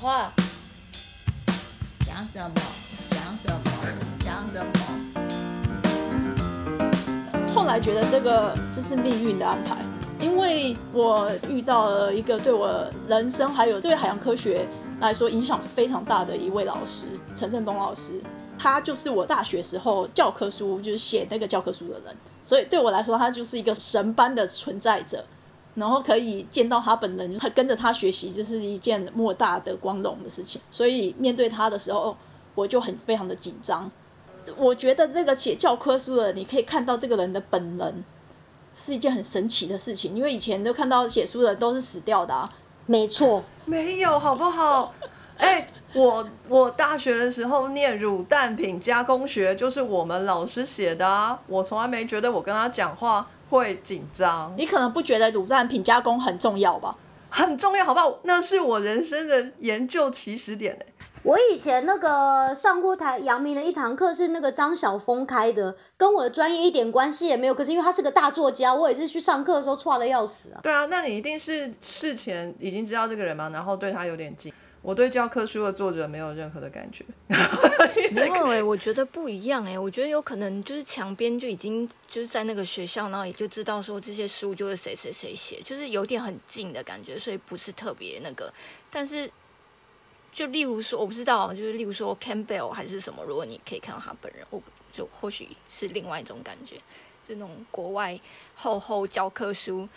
话，讲什么？讲什么？讲什么？后来觉得这个就是命运的安排，因为我遇到了一个对我人生还有对海洋科学来说影响非常大的一位老师，陈振东老师。他就是我大学时候教科书，就是写那个教科书的人，所以对我来说，他就是一个神般的存在者。然后可以见到他本人，他跟着他学习，就是一件莫大的光荣的事情。所以面对他的时候，我就很非常的紧张。我觉得那个写教科书的，你可以看到这个人的本人，是一件很神奇的事情。因为以前都看到写书的都是死掉的啊。没错，没有好不好？哎，我我大学的时候念乳蛋品加工学，就是我们老师写的啊。我从来没觉得我跟他讲话会紧张。你可能不觉得卤蛋品加工很重要吧？很重要，好不好？那是我人生的研究起始点哎。我以前那个上过台阳明的一堂课是那个张晓峰开的，跟我的专业一点关系也没有。可是因为他是个大作家，我也是去上课的时候错的要死啊。对啊，那你一定是事前已经知道这个人嘛？然后对他有点近。我对教科书的作者没有任何的感觉。没有哎，我觉得不一样哎，我觉得有可能就是墙边就已经就是在那个学校，然后也就知道说这些书就是谁谁谁写，就是有点很近的感觉，所以不是特别那个。但是。就例如说，我不知道，就是例如说 Campbell 还是什么，如果你可以看到他本人，我就或许是另外一种感觉，就那种国外厚厚教科书。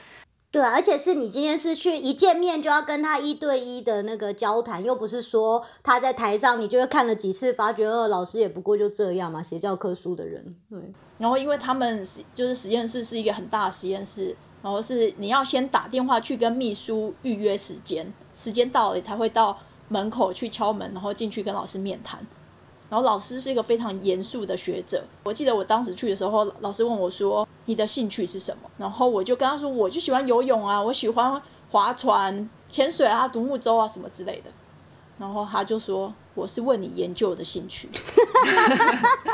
对，而且是你今天是去一见面就要跟他一对一的那个交谈，又不是说他在台上，你就会看了几次，发觉呃老师也不过就这样嘛，写教科书的人。对，然后因为他们就是实验室是一个很大的实验室，然后是你要先打电话去跟秘书预约时间，时间到了你才会到。门口去敲门，然后进去跟老师面谈。然后老师是一个非常严肃的学者。我记得我当时去的时候，老师问我说：“你的兴趣是什么？”然后我就跟他说：“我就喜欢游泳啊，我喜欢划船、潜水啊、独木舟啊什么之类的。”然后他就说：“我是问你研究的兴趣。”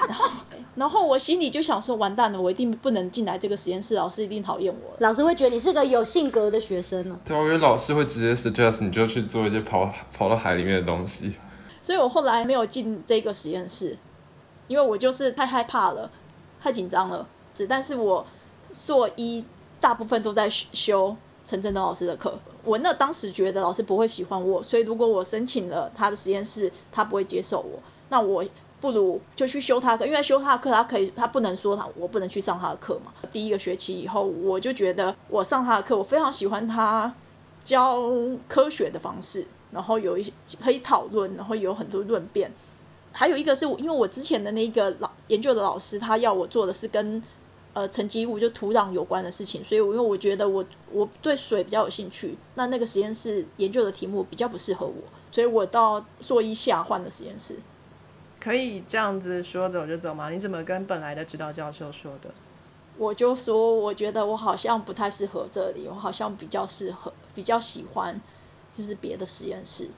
然后。然后我心里就想说，完蛋了，我一定不能进来这个实验室，老师一定讨厌我。老师会觉得你是个有性格的学生呢。对，我觉得老师会直接 suggest 你就去做一些跑跑到海里面的东西。所以我后来没有进这个实验室，因为我就是太害怕了，太紧张了。但是我硕一大部分都在修陈振东老师的课，我那当时觉得老师不会喜欢我，所以如果我申请了他的实验室，他不会接受我，那我。不如就去修他的课，因为修他的课，他可以，他不能说他我不能去上他的课嘛。第一个学期以后，我就觉得我上他的课，我非常喜欢他教科学的方式，然后有一些可以讨论，然后有很多论辩。还有一个是因为我之前的那个老研究的老师，他要我做的是跟呃沉积物就土壤有关的事情，所以我因为我觉得我我对水比较有兴趣，那那个实验室研究的题目比较不适合我，所以我到硕一下换了实验室。可以这样子说走就走吗？你怎么跟本来的指导教授说的？我就说，我觉得我好像不太适合这里，我好像比较适合，比较喜欢就是别的实验室。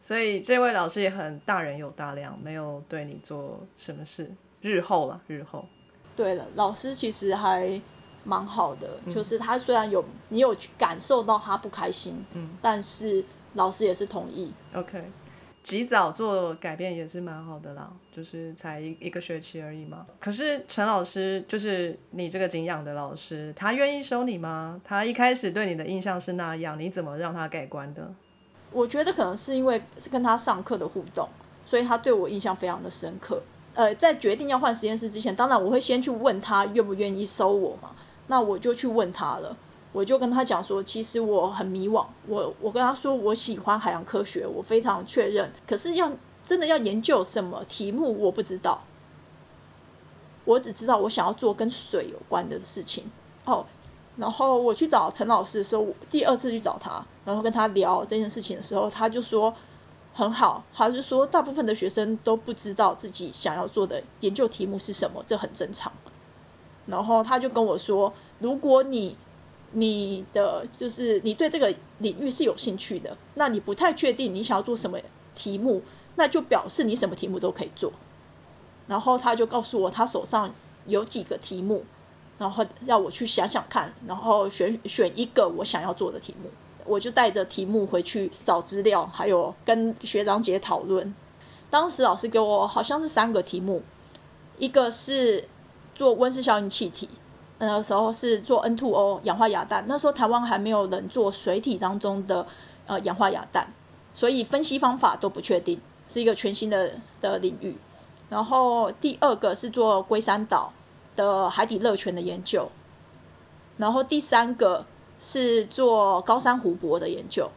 所以这位老师也很大人有大量，没有对你做什么事。日后了，日后。对了，老师其实还蛮好的，就是他虽然有你有感受到他不开心，嗯，但是老师也是同意。OK。及早做改变也是蛮好的啦，就是才一一个学期而已嘛。可是陈老师就是你这个敬仰的老师，他愿意收你吗？他一开始对你的印象是那样，你怎么让他改观的？我觉得可能是因为是跟他上课的互动，所以他对我印象非常的深刻。呃，在决定要换实验室之前，当然我会先去问他愿不愿意收我嘛。那我就去问他了。我就跟他讲说，其实我很迷惘。我我跟他说，我喜欢海洋科学，我非常确认。可是要真的要研究什么题目，我不知道。我只知道我想要做跟水有关的事情。哦，然后我去找陈老师的时候，第二次去找他，然后跟他聊这件事情的时候，他就说很好。他是说，大部分的学生都不知道自己想要做的研究题目是什么，这很正常。然后他就跟我说，如果你你的就是你对这个领域是有兴趣的，那你不太确定你想要做什么题目，那就表示你什么题目都可以做。然后他就告诉我，他手上有几个题目，然后要我去想想看，然后选选一个我想要做的题目。我就带着题目回去找资料，还有跟学长姐讨论。当时老师给我好像是三个题目，一个是做温室效应气体，那时候是做 N2O 氧化亚氮，那时候台湾还没有人做水体当中的呃氧化亚氮，所以分析方法都不确定，是一个全新的的领域。然后第二个是做龟山岛的海底热泉的研究，然后第三个是做高山湖泊的研究。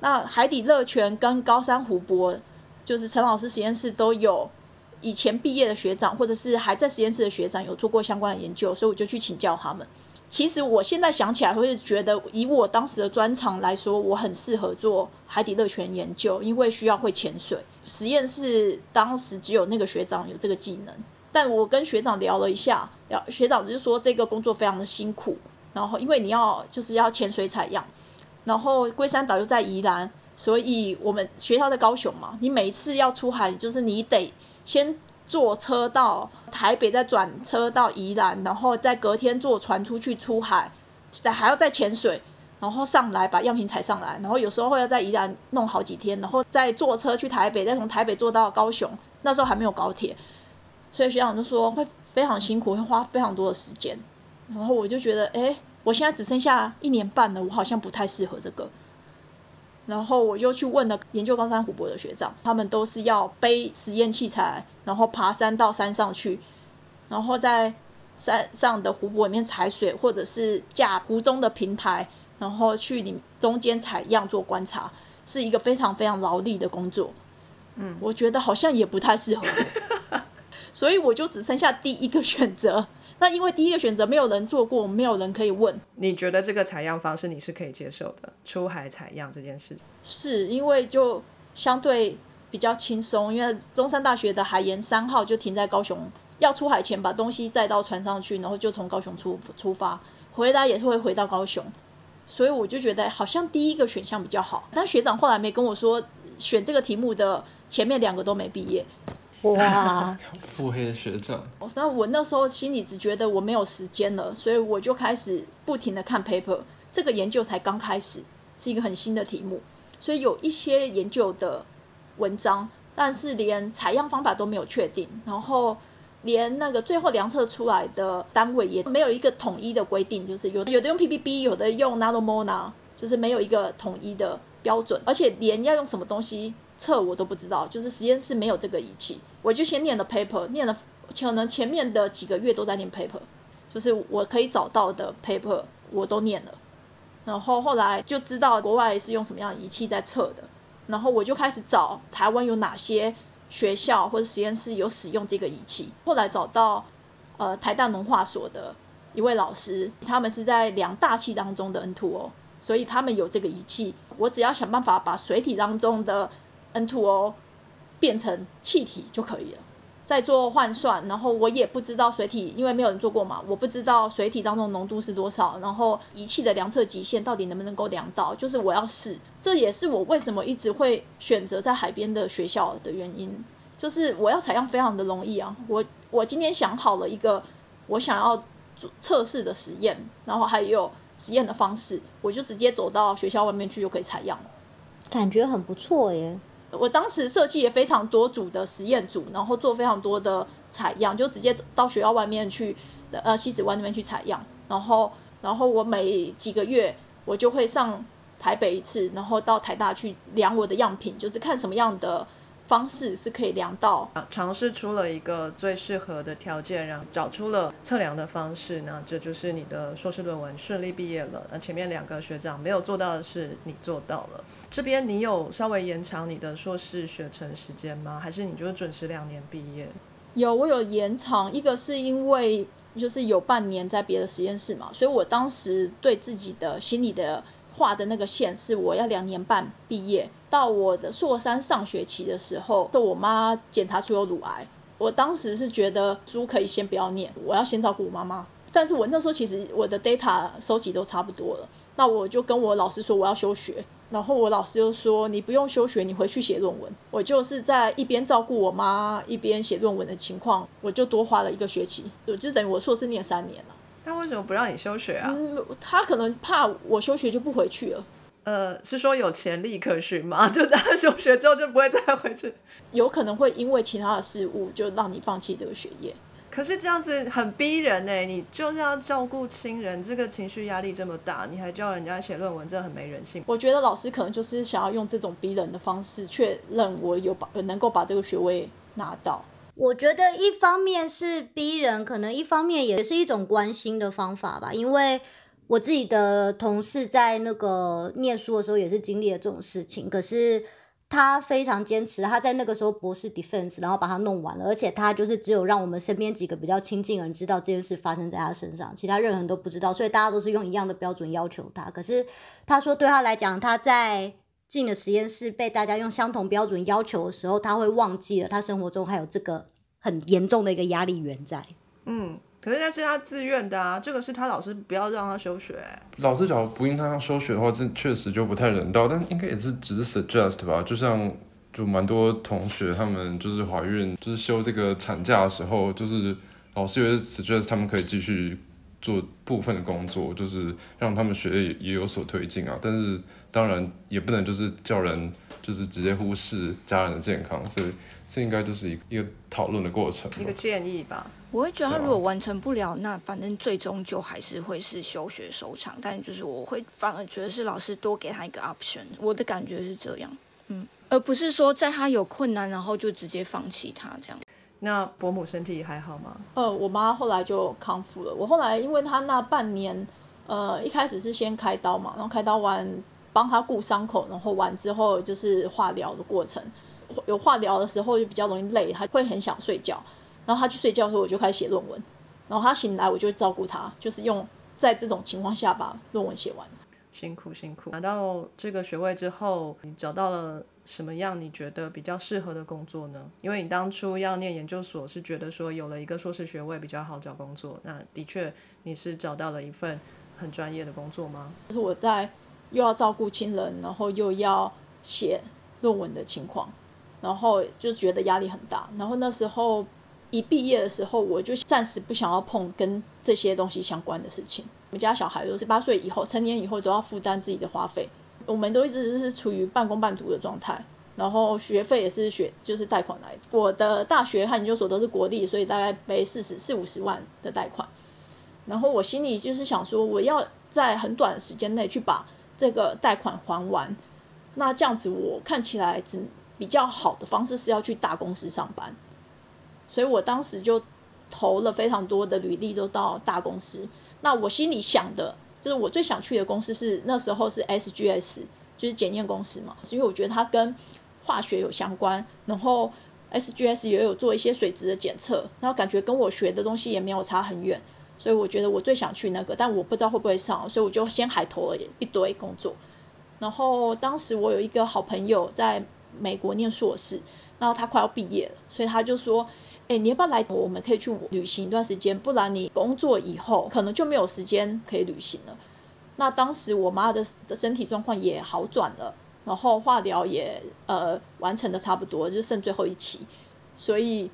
那海底热泉跟高山湖泊，就是陈老师实验室都有以前毕业的学长，或者是还在实验室的学长有做过相关的研究，所以我就去请教他们。其实我现在想起来，会觉得以我当时的专长来说，我很适合做海底热泉研究，因为需要会潜水。实验室当时只有那个学长有这个技能，但我跟学长聊了一下，聊学长就说这个工作非常的辛苦，然后因为你要就是要潜水采样，然后龟山岛又在宜兰，所以我们学校在高雄嘛，你每一次要出海，就是你得先坐车到台北，再转车到宜兰，然后再隔天坐船出去出海，再还要再潜水。然后上来把样品采上来，然后有时候会要在宜兰弄好几天，然后再坐车去台北，再从台北坐到高雄。那时候还没有高铁，所以学长就说会非常辛苦，会花非常多的时间。然后我就觉得，哎，我现在只剩下一年半了，我好像不太适合这个。然后我就去问了研究高山湖泊的学长，他们都是要背实验器材，然后爬山到山上去，然后在山上的湖泊里面采水，或者是架湖中的平台。然后去你中间采样做观察，是一个非常非常劳力的工作。嗯，我觉得好像也不太适合，所以我就只剩下第一个选择。那因为第一个选择没有人做过，没有人可以问。你觉得这个采样方式你是可以接受的？出海采样这件事情，是因为就相对比较轻松，因为中山大学的海盐三号就停在高雄，要出海前把东西载到船上去，然后就从高雄出出发，回来也是会回到高雄。所以我就觉得好像第一个选项比较好，但学长后来没跟我说选这个题目的前面两个都没毕业，哇，腹黑的学长。那我那时候心里只觉得我没有时间了，所以我就开始不停的看 paper，这个研究才刚开始，是一个很新的题目，所以有一些研究的文章，但是连采样方法都没有确定，然后。连那个最后量测出来的单位也没有一个统一的规定，就是有有的用 ppb，有的用 nanomona，就是没有一个统一的标准，而且连要用什么东西测我都不知道，就是实验室没有这个仪器，我就先念了 paper，念了可能前面的几个月都在念 paper，就是我可以找到的 paper 我都念了，然后后来就知道国外是用什么样的仪器在测的，然后我就开始找台湾有哪些。学校或者实验室有使用这个仪器，后来找到呃台大农化所的一位老师，他们是在量大气当中的 N2O，所以他们有这个仪器。我只要想办法把水体当中的 N2O 变成气体就可以了。再做换算，然后我也不知道水体，因为没有人做过嘛，我不知道水体当中浓度是多少，然后仪器的量测极限到底能不能够量到，就是我要试，这也是我为什么一直会选择在海边的学校的原因，就是我要采样非常的容易啊，我我今天想好了一个我想要做测试的实验，然后还有实验的方式，我就直接走到学校外面去就可以采样了，感觉很不错耶。我当时设计也非常多组的实验组，然后做非常多的采样，就直接到学校外面去，呃，西子湾那边去采样。然后，然后我每几个月我就会上台北一次，然后到台大去量我的样品，就是看什么样的。方式是可以量到，尝试出了一个最适合的条件，然后找出了测量的方式，那这就是你的硕士论文顺利毕业了。那前面两个学长没有做到的是你做到了。这边你有稍微延长你的硕士学程时间吗？还是你就准时两年毕业？有，我有延长，一个是因为就是有半年在别的实验室嘛，所以我当时对自己的心里的。画的那个线是我要两年半毕业，到我的硕三上学期的时候，是我妈检查出有乳癌。我当时是觉得书可以先不要念，我要先照顾我妈妈。但是我那时候其实我的 data 收集都差不多了，那我就跟我老师说我要休学，然后我老师就说你不用休学，你回去写论文。我就是在一边照顾我妈一边写论文的情况，我就多花了一个学期，我就等于我硕士念三年了。他为什么不让你休学啊？嗯，他可能怕我休学就不回去了。呃，是说有潜力可循吗？就大家休学之后就不会再回去？有可能会因为其他的事物就让你放弃这个学业。可是这样子很逼人呢，你就是要照顾亲人，这个情绪压力这么大，你还叫人家写论文，真的很没人性。我觉得老师可能就是想要用这种逼人的方式，确认我有把能够把这个学位拿到。我觉得一方面是逼人，可能一方面也是一种关心的方法吧。因为我自己的同事在那个念书的时候也是经历了这种事情，可是。他非常坚持，他在那个时候博士 defense，然后把它弄完了，而且他就是只有让我们身边几个比较亲近的人知道这件事发生在他身上，其他任何人都不知道，所以大家都是用一样的标准要求他。可是他说对他来讲，他在进了实验室被大家用相同标准要求的时候，他会忘记了他生活中还有这个很严重的一个压力源在。嗯。可是那是他自愿的啊，这个是他老师不要让他休学。老师假如不应他休学的话，这确实就不太人道，但应该也是只是 suggest 吧。就像就蛮多同学他们就是怀孕，就是休这个产假的时候，就是老师也是 suggest 他们可以继续做部分的工作，就是让他们学业也有所推进啊。但是当然也不能就是叫人就是直接忽视家人的健康，所以这应该就是一个一个讨论的过程，一个建议吧。我会觉得他如果完成不了，那反正最终就还是会是休学收场。但就是我会反而觉得是老师多给他一个 option，我的感觉是这样，嗯，而不是说在他有困难然后就直接放弃他这样。那伯母身体还好吗？呃，我妈后来就康复了。我后来因为她那半年，呃，一开始是先开刀嘛，然后开刀完帮她顾伤口，然后完之后就是化疗的过程。有化疗的时候就比较容易累，她会很想睡觉。然后他去睡觉的时候，我就开始写论文。然后他醒来，我就会照顾他，就是用在这种情况下把论文写完。辛苦辛苦。拿到这个学位之后，你找到了什么样你觉得比较适合的工作呢？因为你当初要念研究所，是觉得说有了一个硕士学位比较好找工作。那的确你是找到了一份很专业的工作吗？就是我在又要照顾亲人，然后又要写论文的情况，然后就觉得压力很大。然后那时候。一毕业的时候，我就暂时不想要碰跟这些东西相关的事情。我们家小孩都十八岁以后，成年以后都要负担自己的花费，我们都一直是处于半工半读的状态。然后学费也是学就是贷款来。我的大学和研究所都是国立，所以大概背四十四五十万的贷款。然后我心里就是想说，我要在很短时间内去把这个贷款还完。那这样子我看起来只比较好的方式是要去大公司上班。所以我当时就投了非常多的履历，都到大公司。那我心里想的，就是我最想去的公司是那时候是 SGS，就是检验公司嘛，是因为我觉得它跟化学有相关，然后 SGS 也有做一些水质的检测，然后感觉跟我学的东西也没有差很远，所以我觉得我最想去那个，但我不知道会不会上，所以我就先海投了一堆工作。然后当时我有一个好朋友在美国念硕士，然后他快要毕业了，所以他就说。哎，你要不要来？我们可以去旅行一段时间，不然你工作以后可能就没有时间可以旅行了。那当时我妈的的身体状况也好转了，然后化疗也呃完成的差不多，就剩最后一期，所以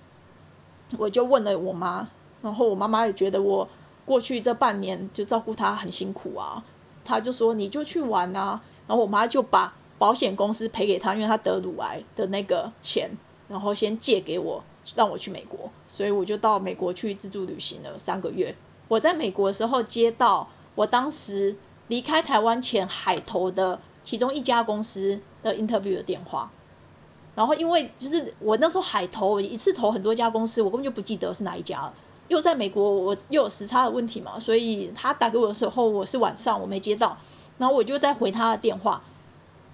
我就问了我妈，然后我妈妈也觉得我过去这半年就照顾她很辛苦啊，她就说你就去玩啊，然后我妈就把保险公司赔给她，因为她得乳癌的那个钱，然后先借给我。让我去美国，所以我就到美国去自助旅行了三个月。我在美国的时候接到我当时离开台湾前海投的其中一家公司的 interview 的电话，然后因为就是我那时候海投一次投很多家公司，我根本就不记得是哪一家了。又在美国，我又有时差的问题嘛，所以他打给我的时候我是晚上，我没接到，然后我就再回他的电话。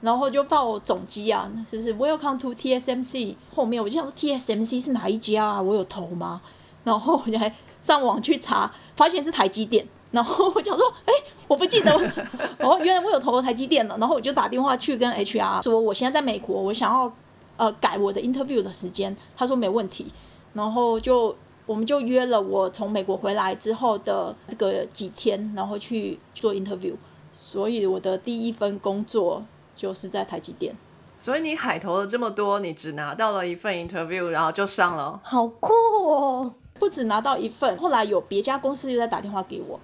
然后就报总机啊，就是 Welcome to TSMC。后面我就想说 TSMC 是哪一家啊？我有投吗？然后我就还上网去查，发现是台积电。然后我想说，哎，我不记得 哦，原来我有投台积电了。然后我就打电话去跟 HR 说，我现在在美国，我想要呃改我的 interview 的时间。他说没问题。然后就我们就约了我从美国回来之后的这个几天，然后去做 interview。所以我的第一份工作。就是在台积电，所以你海投了这么多，你只拿到了一份 interview，然后就上了，好酷哦！不止拿到一份，后来有别家公司又在打电话给我，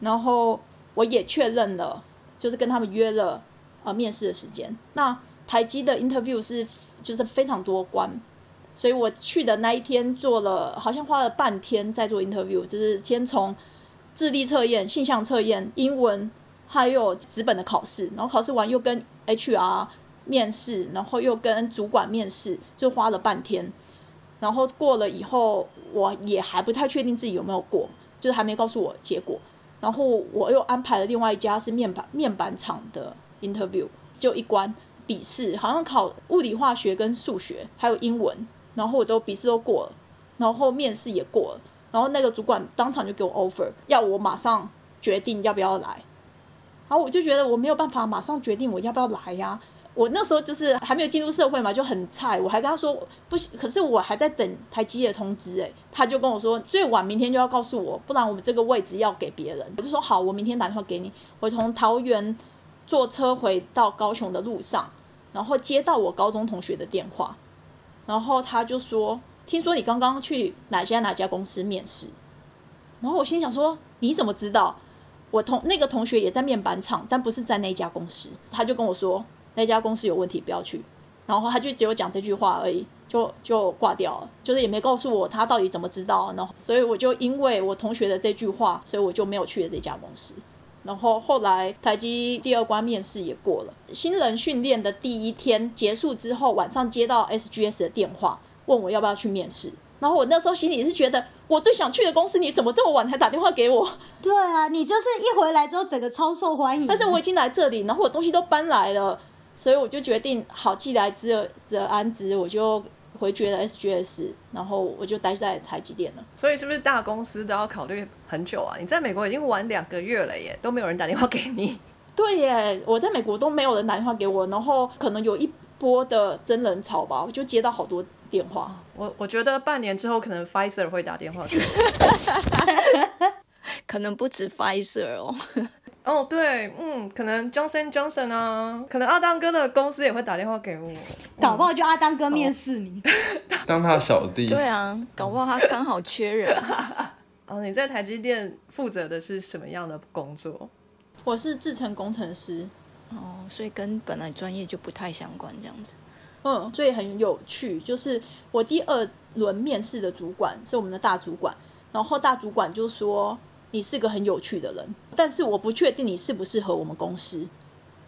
然后我也确认了，就是跟他们约了呃面试的时间。那台积的 interview 是就是非常多关，所以我去的那一天做了，好像花了半天在做 interview，就是先从智力测验、性向测验、英文，还有纸本的考试，然后考试完又跟 HR 面试，然后又跟主管面试，就花了半天。然后过了以后，我也还不太确定自己有没有过，就是还没告诉我结果。然后我又安排了另外一家是面板面板厂的 interview，就一关笔试，好像考物理化学跟数学，还有英文，然后我都笔试都过了，然后面试也过了，然后那个主管当场就给我 offer，要我马上决定要不要来。然后我就觉得我没有办法马上决定我要不要来呀。我那时候就是还没有进入社会嘛，就很菜。我还跟他说不行，可是我还在等台积的通知。哎，他就跟我说最晚明天就要告诉我，不然我们这个位置要给别人。我就说好，我明天打电话给你。我从桃园坐车回到高雄的路上，然后接到我高中同学的电话，然后他就说听说你刚刚去哪家哪家公司面试，然后我心想说你怎么知道？我同那个同学也在面板厂，但不是在那家公司。他就跟我说。那家公司有问题，不要去。然后他就只有讲这句话而已，就就挂掉了，就是也没告诉我他到底怎么知道。然后，所以我就因为我同学的这句话，所以我就没有去了这家公司。然后后来台积第二关面试也过了，新人训练的第一天结束之后，晚上接到 SGS 的电话，问我要不要去面试。然后我那时候心里是觉得，我最想去的公司，你怎么这么晚才打电话给我？对啊，你就是一回来之后整个超受欢迎。但是我已经来这里，然后我东西都搬来了。所以我就决定，好，既来之则安之，我就回绝了 SGS，然后我就待在台积电了。所以是不是大公司都要考虑很久啊？你在美国已经玩两个月了耶，都没有人打电话给你。对耶，我在美国都没有人打电话给我，然后可能有一波的真人潮吧，我就接到好多电话。我我觉得半年之后，可能 Pfizer 会打电话给我，可能不止 Pfizer 哦。哦，对，嗯，可能 Johnson Johnson 啊，可能阿当哥的公司也会打电话给我，搞不好就阿当哥面试你，当他小弟。对啊，搞不好他刚好缺人。哦，你在台积电负责的是什么样的工作？我是制程工程师。哦，所以跟本来专业就不太相关，这样子。嗯，所以很有趣，就是我第二轮面试的主管是我们的大主管，然后大主管就说。你是个很有趣的人，但是我不确定你适不适合我们公司，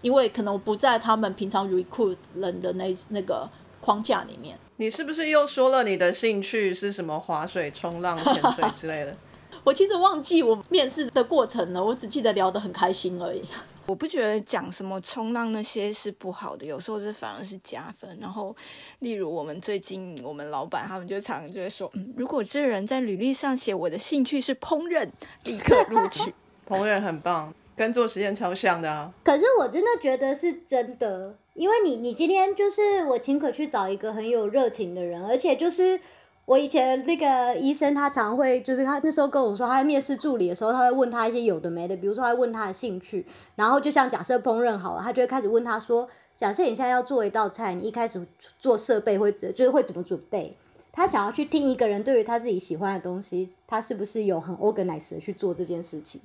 因为可能不在他们平常 recruit 人的那那个框架里面。你是不是又说了你的兴趣是什么？划水、冲浪、潜水之类的？我其实忘记我面试的过程了，我只记得聊得很开心而已。我不觉得讲什么冲浪那些是不好的，有时候这反而是加分。然后，例如我们最近我们老板他们就常常就会说，如果这人在履历上写我的兴趣是烹饪，立刻录取。烹饪很棒，跟做实验超像的啊。可是我真的觉得是真的，因为你你今天就是我请可去找一个很有热情的人，而且就是。我以前那个医生，他常会就是他那时候跟我说，他在面试助理的时候，他会问他一些有的没的，比如说他问他的兴趣，然后就像假设烹饪好了，他就会开始问他说，假设你现在要做一道菜，你一开始做设备会就是会怎么准备？他想要去听一个人对于他自己喜欢的东西，他是不是有很 organized 的去做这件事情，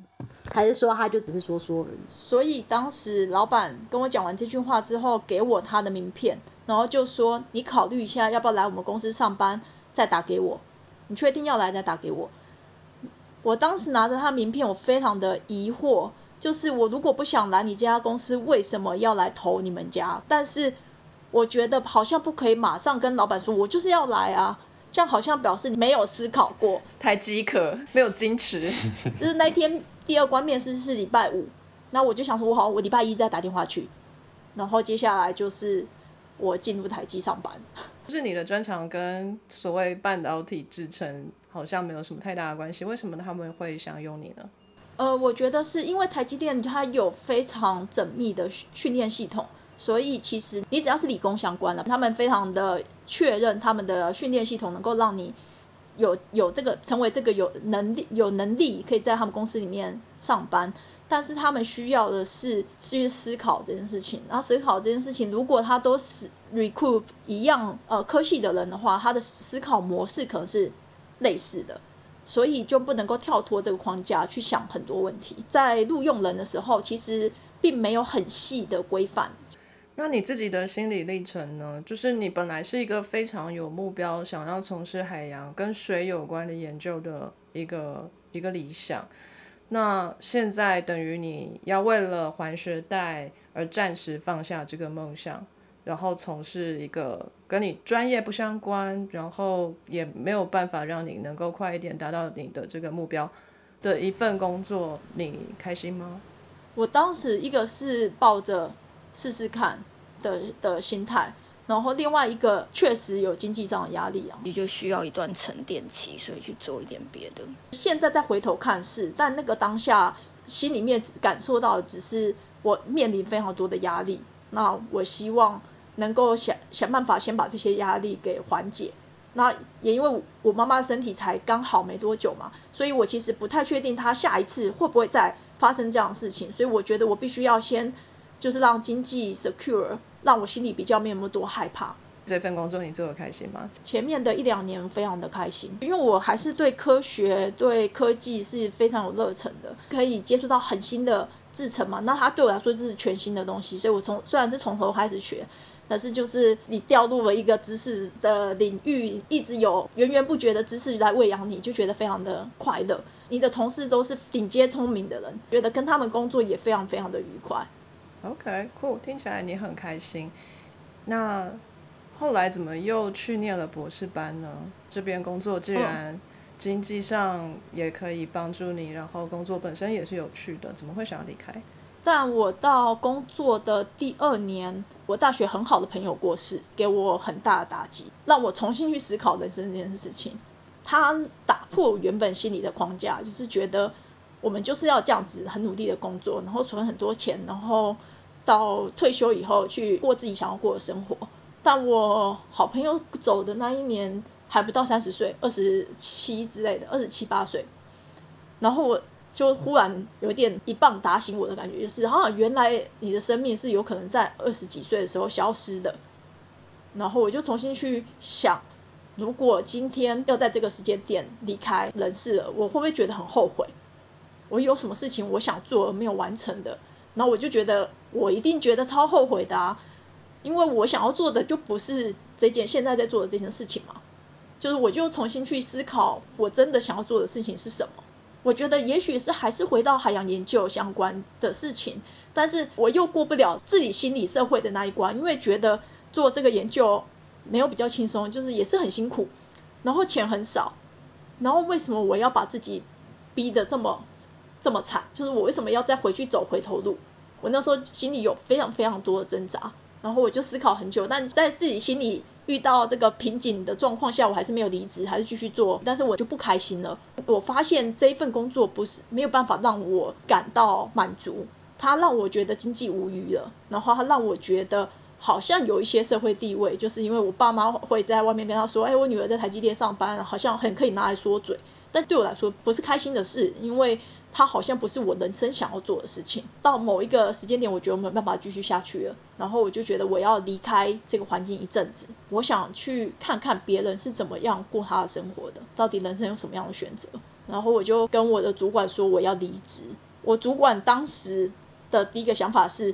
还是说他就只是说说而已？所以当时老板跟我讲完这句话之后，给我他的名片，然后就说你考虑一下要不要来我们公司上班。再打给我，你确定要来再打给我。我当时拿着他名片，我非常的疑惑，就是我如果不想来你这家公司，为什么要来投你们家？但是我觉得好像不可以马上跟老板说，我就是要来啊，这样好像表示你没有思考过，太饥渴，没有矜持。就是那天第二关面试是礼拜五，那我就想说，我好，我礼拜一再打电话去，然后接下来就是我进入台积上班。就是你的专长跟所谓半导体制成好像没有什么太大的关系，为什么他们会想用你呢？呃，我觉得是因为台积电它有非常缜密的训练系统，所以其实你只要是理工相关的，他们非常的确认他们的训练系统能够让你有有这个成为这个有能力有能力可以在他们公司里面上班。但是他们需要的是去思考这件事情，然后思考这件事情，如果他都是 recruit 一样呃科系的人的话，他的思考模式可能是类似的，所以就不能够跳脱这个框架去想很多问题。在录用人的时候，其实并没有很细的规范。那你自己的心理历程呢？就是你本来是一个非常有目标，想要从事海洋跟水有关的研究的一个一个理想。那现在等于你要为了还学贷而暂时放下这个梦想，然后从事一个跟你专业不相关，然后也没有办法让你能够快一点达到你的这个目标的一份工作，你开心吗？我当时一个是抱着试试看的的心态，然后另外一个确实有经济上的压力啊，你就需要一段沉淀期，所以去做一点别的。现在再回头看是，但那个当下心里面感受到的只是我面临非常多的压力，那我希望能够想想办法先把这些压力给缓解。那也因为我妈妈的身体才刚好没多久嘛，所以我其实不太确定她下一次会不会再发生这样的事情，所以我觉得我必须要先就是让经济 secure，让我心里比较没有那么多害怕。这份工作你做的开心吗？前面的一两年非常的开心，因为我还是对科学、对科技是非常有热忱的，可以接触到很新的制程嘛。那它对我来说就是全新的东西，所以我从虽然是从头开始学，但是就是你掉入了一个知识的领域，一直有源源不绝的知识来喂养你，就觉得非常的快乐。你的同事都是顶尖聪明的人，觉得跟他们工作也非常非常的愉快。OK，cool，、听起来你很开心。那后来怎么又去念了博士班呢？这边工作既然经济上也可以帮助你，然后工作本身也是有趣的，怎么会想要离开？但我到工作的第二年，我大学很好的朋友过世，给我很大的打击，让我重新去思考人生这件事情。他打破原本心里的框架，就是觉得我们就是要这样子很努力的工作，然后存很多钱，然后到退休以后去过自己想要过的生活。但我好朋友走的那一年还不到三十岁，二十七之类的，二十七八岁。然后我就忽然有点一棒打醒我的感觉，就是啊，原来你的生命是有可能在二十几岁的时候消失的。然后我就重新去想，如果今天要在这个时间点离开人世了，我会不会觉得很后悔？我有什么事情我想做而没有完成的？然后我就觉得我一定觉得超后悔的啊，因为我想要做的就不是这件现在在做的这件事情嘛。就是我就重新去思考，我真的想要做的事情是什么。我觉得也许是还是回到海洋研究相关的事情，但是我又过不了自己心理社会的那一关，因为觉得做这个研究没有比较轻松，就是也是很辛苦，然后钱很少，然后为什么我要把自己逼得这么这么惨？就是我为什么要再回去走回头路？我那时候心里有非常非常多的挣扎，然后我就思考很久，但在自己心里遇到这个瓶颈的状况下，我还是没有离职，还是继续做，但是我就不开心了。我发现这一份工作不是没有办法让我感到满足，它让我觉得经济无余了，然后它让我觉得好像有一些社会地位，就是因为我爸妈会在外面跟他说：“哎，我女儿在台积电上班，好像很可以拿来说嘴。”但对我来说不是开心的事，因为它好像不是我人生想要做的事情。到某一个时间点，我觉得我没有办法继续下去了，然后我就觉得我要离开这个环境一阵子，我想去看看别人是怎么样过他的生活的，到底人生有什么样的选择。然后我就跟我的主管说我要离职。我主管当时的第一个想法是，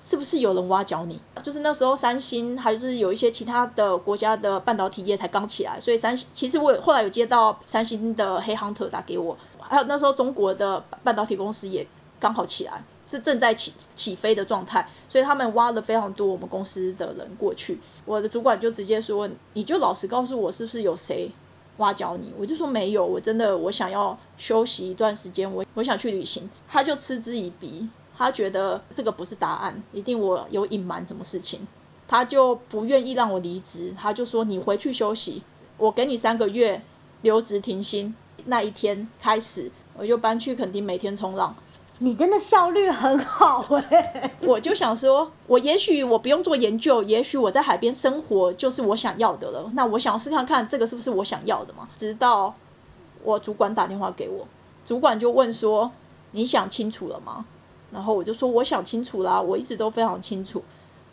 是不是有人挖角你？就是那时候三星还是有一些其他的国家的半导体业才刚起来，所以三星其实我后来有接到三星的黑 hunter 打给我，还有那时候中国的半导体公司也刚好起来，是正在起起飞的状态，所以他们挖了非常多我们公司的人过去。我的主管就直接说，你就老实告诉我，是不是有谁挖角你？我就说没有，我真的我想要休息一段时间，我我想去旅行。他就嗤之以鼻。他觉得这个不是答案，一定我有隐瞒什么事情，他就不愿意让我离职。他就说：“你回去休息，我给你三个月留职停薪。”那一天开始，我就搬去垦丁，每天冲浪。你真的效率很好哎、我就想说，我也许我不用做研究，也许我在海边生活就是我想要的了。那我想要试看看这个是不是我想要的嘛？直到我主管打电话给我，主管就问说：“你想清楚了吗？”然后我就说我想清楚啦，我一直都非常清楚。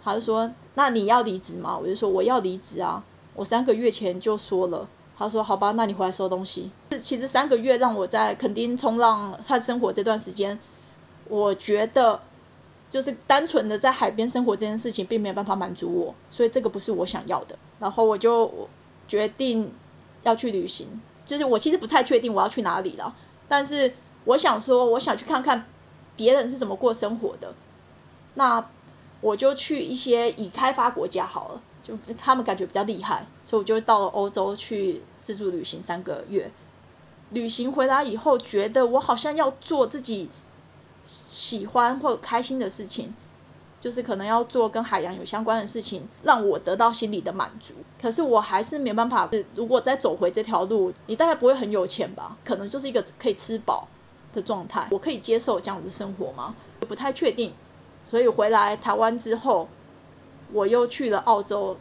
他就说：“那你要离职吗？”我就说：“我要离职啊！我三个月前就说了。”他说：“好吧，那你回来收东西。”其实三个月让我在垦丁冲浪和生活这段时间，我觉得就是单纯的在海边生活这件事情，并没有办法满足我，所以这个不是我想要的。然后我就决定要去旅行，就是我其实不太确定我要去哪里了，但是我想说，我想去看看别人是怎么过生活的。那我就去一些已开发国家好了，就他们感觉比较厉害，所以我就到了欧洲去自助旅行三个月。旅行回来以后，觉得我好像要做自己喜欢或开心的事情，就是可能要做跟海洋有相关的事情，让我得到心理的满足。可是我还是没办法，如果再走回这条路，你大概不会很有钱吧？可能就是一个可以吃饱的状态，我可以接受这样的生活吗？不太确定。所以回来台湾之后，我又去了澳洲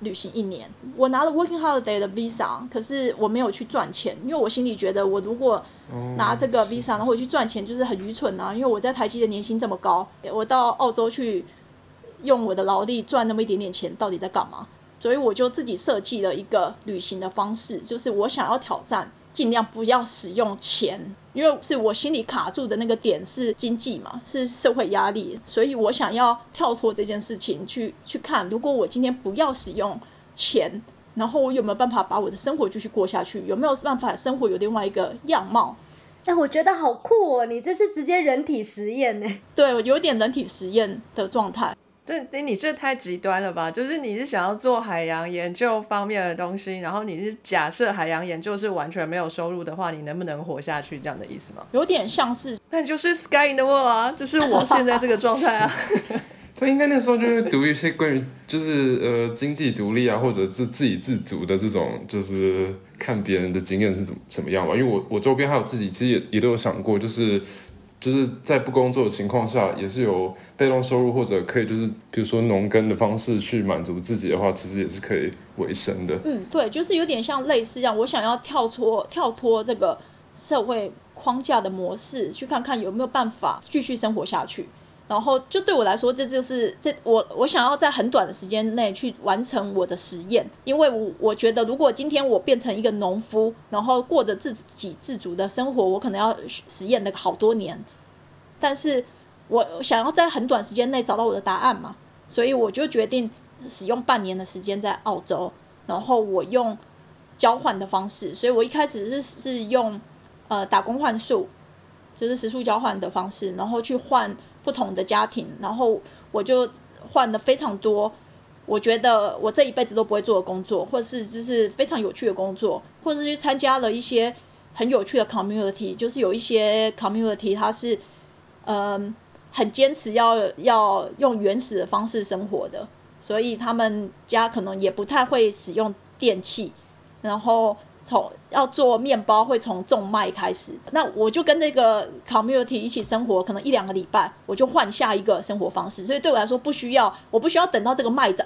旅行一年。我拿了 Working Holiday 的 Visa，可是我没有去赚钱，因为我心里觉得，我如果拿这个 Visa 然后去赚钱，就是很愚蠢啊。因为我在台积的年薪这么高，我到澳洲去用我的劳力赚那么一点点钱，到底在干嘛？所以我就自己设计了一个旅行的方式，就是我想要挑战。尽量不要使用钱，因为是我心里卡住的那个点是经济嘛，是社会压力，所以我想要跳脱这件事情去去看，如果我今天不要使用钱，然后我有没有办法把我的生活继续过下去？有没有办法生活有另外一个样貌？哎，我觉得好酷哦！你这是直接人体实验呢？对，我有点人体实验的状态。对，你这太极端了吧？就是你是想要做海洋研究方面的东西，然后你是假设海洋研究是完全没有收入的话，你能不能活下去？这样的意思吗？有点像是，那就是 sky in the world 啊，就是我现在这个状态啊。他应该那时候就是读一些关于就是呃经济独立啊，或者是自给自足的这种，就是看别人的经验是怎么怎么样吧。因为我我周边还有自己，其实也也都有想过，就是。就是在不工作的情况下，也是有被动收入，或者可以就是比如说农耕的方式去满足自己的话，其实也是可以维生的。嗯，对，就是有点像类似这样，我想要跳脱跳脱这个社会框架的模式，去看看有没有办法继续生活下去。然后就对我来说，这就是这我我想要在很短的时间内去完成我的实验，因为我我觉得如果今天我变成一个农夫，然后过着自给自足的生活，我可能要实验那个好多年。但是我想要在很短时间内找到我的答案嘛，所以我就决定使用半年的时间在澳洲，然后我用交换的方式，所以我一开始是是用呃打工换数，就是时速交换的方式，然后去换。不同的家庭，然后我就换了非常多，我觉得我这一辈子都不会做的工作，或是就是非常有趣的工作，或是去参加了一些很有趣的 community，就是有一些 community 它是嗯很坚持要要用原始的方式生活的，所以他们家可能也不太会使用电器，然后。从要做面包会从种麦开始，那我就跟那个 community 一起生活，可能一两个礼拜，我就换下一个生活方式。所以对我来说，不需要，我不需要等到这个麦长，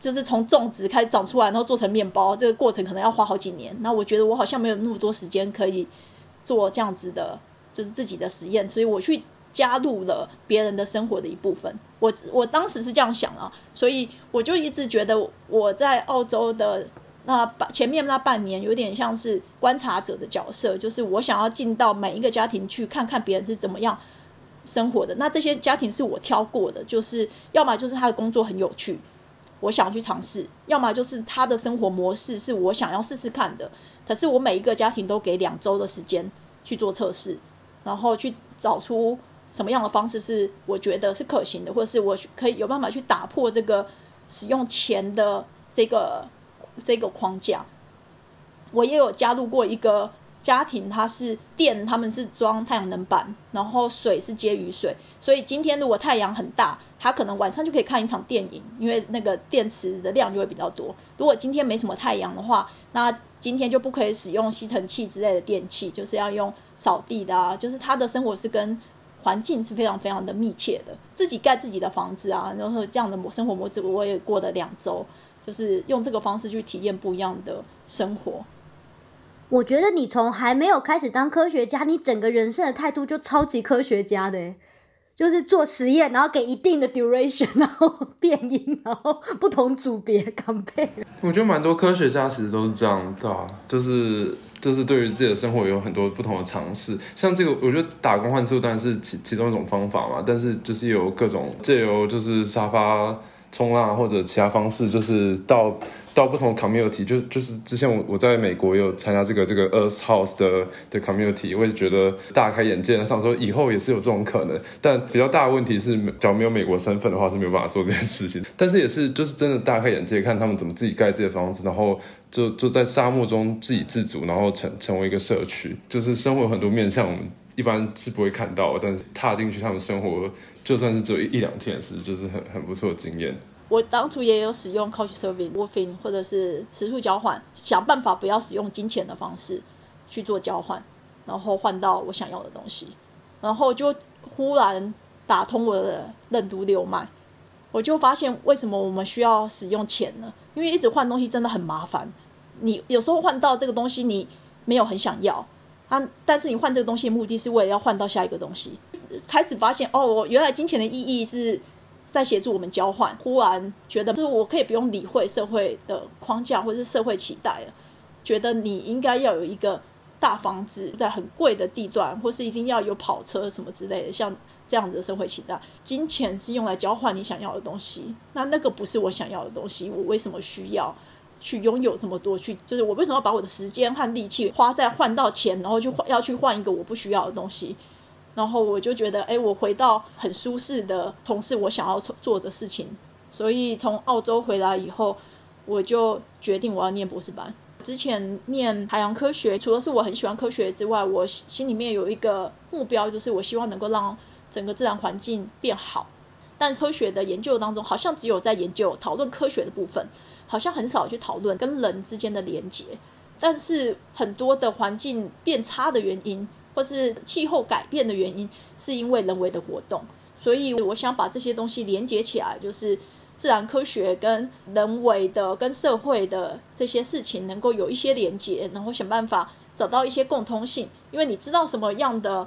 就是从种植开始长出来，然后做成面包，这个过程可能要花好几年。那我觉得我好像没有那么多时间可以做这样子的，就是自己的实验，所以我去加入了别人的生活的一部分。我我当时是这样想啊，所以我就一直觉得我在澳洲的。那半前面那半年有点像是观察者的角色，就是我想要进到每一个家庭去看看别人是怎么样生活的。那这些家庭是我挑过的，就是要么就是他的工作很有趣，我想去尝试；要么就是他的生活模式是我想要试试看的。可是我每一个家庭都给两周的时间去做测试，然后去找出什么样的方式是我觉得是可行的，或者是我可以有办法去打破这个使用钱的这个。这个框架，我也有加入过一个家庭，它是电，他们是装太阳能板，然后水是接雨水，所以今天如果太阳很大，他可能晚上就可以看一场电影，因为那个电池的量就会比较多。如果今天没什么太阳的话，那今天就不可以使用吸尘器之类的电器，就是要用扫地的啊，就是他的生活是跟环境是非常非常的密切的，自己盖自己的房子啊，然后这样的模生活模式，我也过了两周。就是用这个方式去体验不一样的生活。我觉得你从还没有开始当科学家，你整个人生的态度就超级科学家的，就是做实验，然后给一定的 duration，然后变音，然后不同组别 compare。我觉得蛮多科学家其实都是这样，对啊，就是就是对于自己的生活有很多不同的尝试。像这个，我觉得打工换宿当然是其其中一种方法嘛，但是就是有各种借由就是沙发冲浪或者其他方式，就是到。到不同 community，就就是之前我我在美国有参加这个这个 Earth House 的的 community，我也觉得大开眼界。想说以后也是有这种可能，但比较大的问题是，只要没有美国身份的话是没有办法做这件事情。但是也是就是真的大开眼界，看他们怎么自己盖这些房子，然后就就在沙漠中自给自足，然后成成为一个社区，就是生活有很多面向，我们一般是不会看到，但是踏进去他们生活，就算是只有一两天是，就是很很不错经验。我当初也有使用 Couch Surfing、w o r f i n g 或者是食宿交换，想办法不要使用金钱的方式去做交换，然后换到我想要的东西，然后就忽然打通我的任督六脉，我就发现为什么我们需要使用钱呢？因为一直换东西真的很麻烦，你有时候换到这个东西你没有很想要，啊，但是你换这个东西的目的是为了要换到下一个东西，开始发现哦，我原来金钱的意义是。在协助我们交换，忽然觉得就是我可以不用理会社会的框架或是社会期待了，觉得你应该要有一个大房子，在很贵的地段，或是一定要有跑车什么之类的，像这样子的社会期待。金钱是用来交换你想要的东西，那那个不是我想要的东西，我为什么需要去拥有这么多？去就是我为什么要把我的时间和力气花在换到钱，然后就要去换一个我不需要的东西？然后我就觉得，哎，我回到很舒适的从事我想要做的事情。所以从澳洲回来以后，我就决定我要念博士班。之前念海洋科学，除了是我很喜欢科学之外，我心里面有一个目标，就是我希望能够让整个自然环境变好。但科学的研究当中，好像只有在研究讨论科学的部分，好像很少去讨论跟人之间的连接。但是很多的环境变差的原因。或是气候改变的原因，是因为人为的活动，所以我想把这些东西连接起来，就是自然科学跟人为的、跟社会的这些事情能够有一些连接，然后想办法找到一些共通性。因为你知道什么样的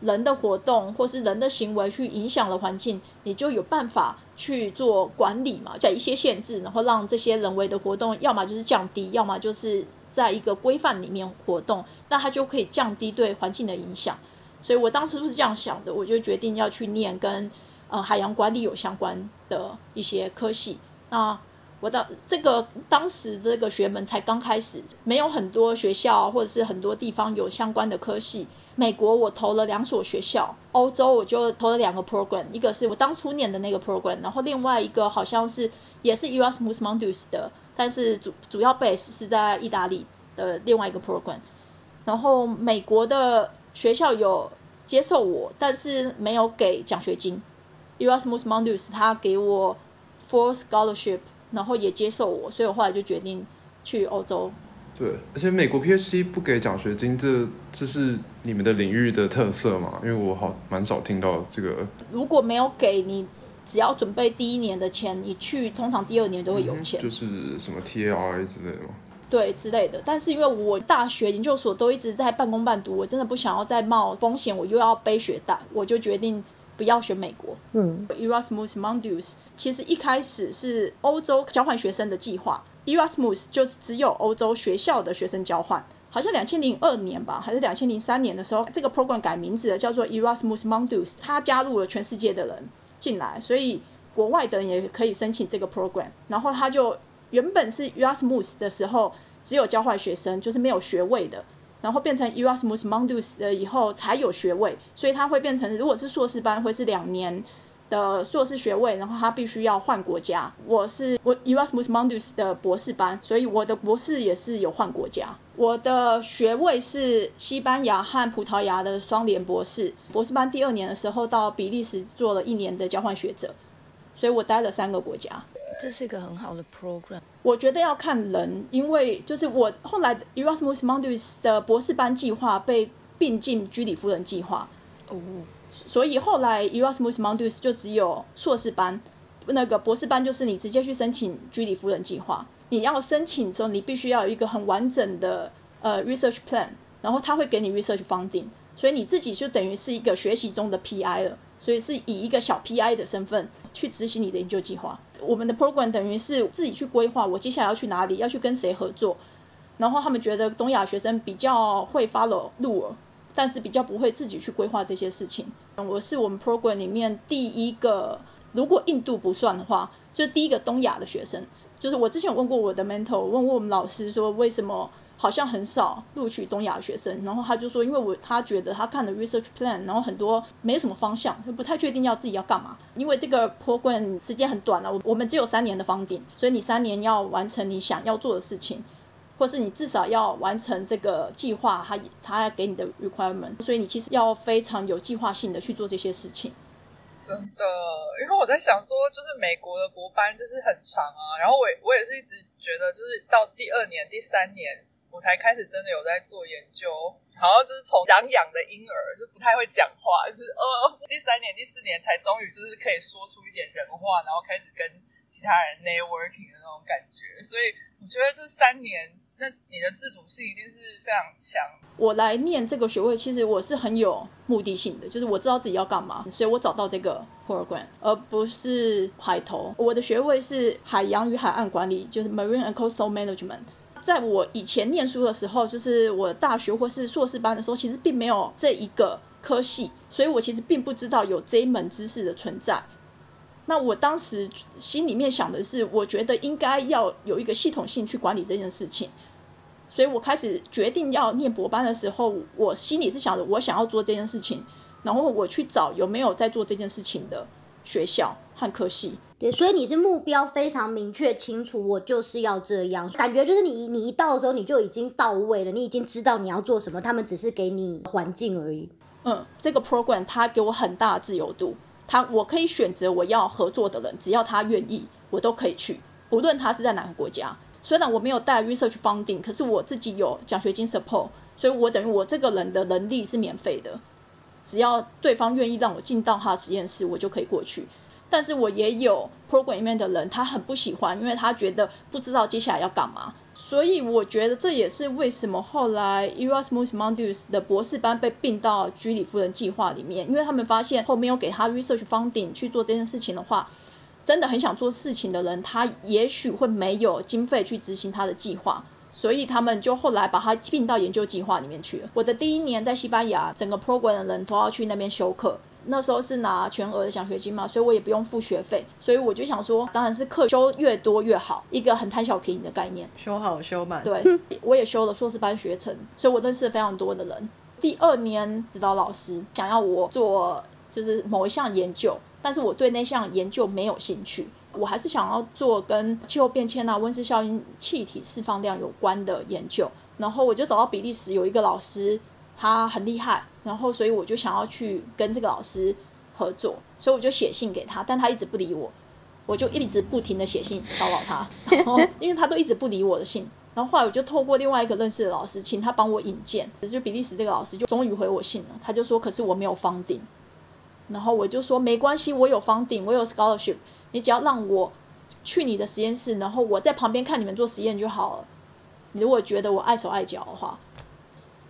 人的活动或是人的行为去影响了环境，你就有办法去做管理嘛，给一些限制，然后让这些人为的活动，要么就是降低，要么就是在一个规范里面活动。那它就可以降低对环境的影响，所以我当时是这样想的，我就决定要去念跟呃海洋管理有相关的一些科系。那我的这个当时这个学门才刚开始，没有很多学校或者是很多地方有相关的科系。美国我投了两所学校，欧洲我就投了两个 program，一个是我当初念的那个 program，然后另外一个好像是也是 Erasmus Mundus 的，但是主主要 base 是在意大利的另外一个 program。然后美国的学校有接受我，但是没有给奖学金。Erasmus Mundus 他给我 full scholarship，然后也接受我，所以我后来就决定去欧洲。对，而且美国 PhD 不给奖学金，这这是你们的领域的特色嘛？因为我好蛮少听到这个。如果没有给你，只要准备第一年的钱，你去通常第二年都会有钱。就是什么 TARA 之类的吗？对之类的，但是因为我大学研究所都一直在半工半读，我真的不想要再冒风险，我又要背学贷，我就决定不要选美国。嗯，Erasmus Mundus 其实一开始是欧洲交换学生的计划，Erasmus 就是只有欧洲学校的学生交换，好像两千零二年吧，还是两千零三年的时候，这个 program 改名字了，叫做 Erasmus Mundus，他加入了全世界的人进来，所以国外的人也可以申请这个 program，然后他就。原本是 Erasmus 的时候，只有交换学生，就是没有学位的。然后变成 Erasmus Mundus 的以后才有学位，所以它会变成，如果是硕士班，会是两年的硕士学位，然后他必须要换国家。我是我 Erasmus Mundus 的博士班，所以我的博士也是有换国家。我的学位是西班牙和葡萄牙的双联博士。博士班第二年的时候，到比利时做了一年的交换学者，所以我待了三个国家。这是一个很好的 program，我觉得要看人，因为就是我后来 Erasmus Mundus 的博士班计划被并进居里夫人计划，哦，所以后来 Erasmus Mundus 就只有硕士班，那个博士班就是你直接去申请居里夫人计划。你要申请的时候，你必须要有一个很完整的呃 research plan，然后他会给你 research funding，所以你自己就等于是一个学习中的 PI 了，所以是以一个小 PI 的身份去执行你的研究计划。我们的 program 等于是自己去规划，我接下来要去哪里，要去跟谁合作，然后他们觉得东亚学生比较会 follow 路，但是比较不会自己去规划这些事情。我是我们 program 里面第一个，如果印度不算的话，就是第一个东亚的学生。就是我之前有问过我的 mentor，问过我们老师说为什么好像很少录取东亚学生，然后他就说，因为我他觉得他看的 research plan，然后很多没什么方向，就不太确定要自己要干嘛。因为这个 program 时间很短了，我我们只有三年的方顶，所以你三年要完成你想要做的事情。或是你至少要完成这个计划，他他给你的 requirement，所以你其实要非常有计划性的去做这些事情。真的，因为我在想说，就是美国的博班就是很长啊，然后我我也是一直觉得，就是到第二年、第三年，我才开始真的有在做研究，好像就是从养养的婴儿就不太会讲话，就是呃，第三年、第四年才终于就是可以说出一点人话，然后开始跟其他人 networking 的那种感觉，所以我觉得这三年。那你的自主性一定是非常强。我来念这个学位，其实我是很有目的性的，就是我知道自己要干嘛，所以我找到这个 program，而不是海投。我的学位是海洋与海岸管理，就是 Marine and Coastal Management。在我以前念书的时候，就是我大学或是硕士班的时候，其实并没有这一个科系，所以我其实并不知道有这一门知识的存在。那我当时心里面想的是，我觉得应该要有一个系统性去管理这件事情。所以我开始决定要念博班的时候，我心里是想着我想要做这件事情，然后我去找有没有在做这件事情的学校和科系。对，所以你是目标非常明确清楚，我就是要这样，感觉就是你你一到的时候你就已经到位了，你已经知道你要做什么，他们只是给你环境而已。嗯，这个 program 它给我很大自由度，它我可以选择我要合作的人，只要他愿意，我都可以去，不论他是在哪个国家。虽然我没有带 research funding，可是我自己有奖学金 support，所以我等于我这个人的能力是免费的，只要对方愿意让我进到他的实验室，我就可以过去。但是我也有 program 里面的人，他很不喜欢，因为他觉得不知道接下来要干嘛。所以我觉得这也是为什么后来 Erasmus Mundus 的博士班被并到居里夫人计划里面，因为他们发现后面有给他 research funding 去做这件事情的话。真的很想做事情的人，他也许会没有经费去执行他的计划，所以他们就后来把他并到研究计划里面去了。我的第一年在西班牙，整个 program 的人都要去那边修课，那时候是拿全额的奖学金嘛，所以我也不用付学费，所以我就想说，当然是课修越多越好，一个很贪小便宜的概念，修好修满。对，我也修了硕士班学程，所以我认识了非常多的人。第二年指导老师想要我做就是某一项研究。但是我对那项研究没有兴趣，我还是想要做跟气候变迁啊、温室效应、气体释放量有关的研究。然后我就找到比利时有一个老师，他很厉害，然后所以我就想要去跟这个老师合作，所以我就写信给他，但他一直不理我，我就一直不停的写信骚扰他，然后因为他都一直不理我的信，然后后来我就透过另外一个认识的老师，请他帮我引荐，就比利时这个老师就终于回我信了，他就说，可是我没有方顶。然后我就说没关系，我有房顶，我有 scholarship，你只要让我去你的实验室，然后我在旁边看你们做实验就好了。你如果觉得我碍手碍脚的话，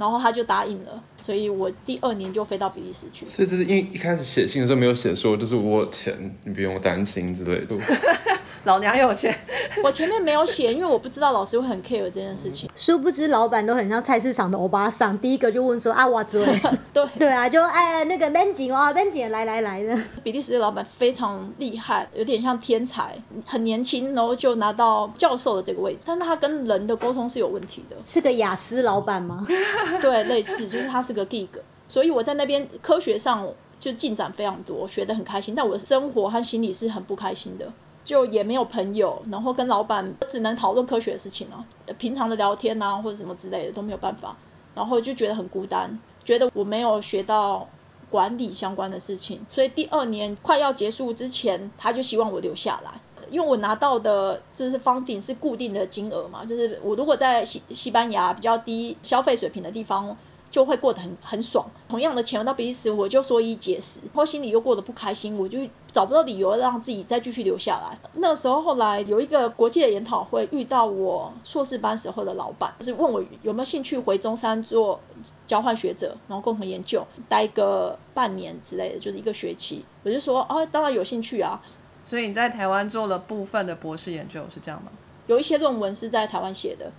然后他就答应了，所以我第二年就飞到比利时去。所以这是因为一开始写信的时候没有写说就是我有钱，你不用担心之类的。老娘有钱，我前面没有写，因为我不知道老师会很 care 这件事情。殊不知老板都很像菜市场的欧巴桑，第一个就问说啊，我追，对对啊，就哎那个 Ben 姐哦，Ben 姐来来来的。比利时的老板非常厉害，有点像天才，很年轻，然后就拿到教授的这个位置，但是他跟人的沟通是有问题的。是个雅思老板吗？对，类似，就是他是个 gig，所以我在那边科学上就进展非常多，学得很开心，但我的生活和心理是很不开心的。就也没有朋友，然后跟老板只能讨论科学的事情了，平常的聊天啊或者什么之类的都没有办法，然后就觉得很孤单，觉得我没有学到管理相关的事情，所以第二年快要结束之前，他就希望我留下来，因为我拿到的就是方顶是固定的金额嘛，就是我如果在西西班牙比较低消费水平的地方。就会过得很很爽。同样的钱到比利时，我就说一节食，然后心里又过得不开心，我就找不到理由让自己再继续留下来。那时候后来有一个国际的研讨会，遇到我硕士班时候的老板，就是问我有没有兴趣回中山做交换学者，然后共同研究，待个半年之类的，就是一个学期。我就说哦，当然有兴趣啊。所以你在台湾做了部分的博士研究是这样吗？有一些论文是在台湾写的。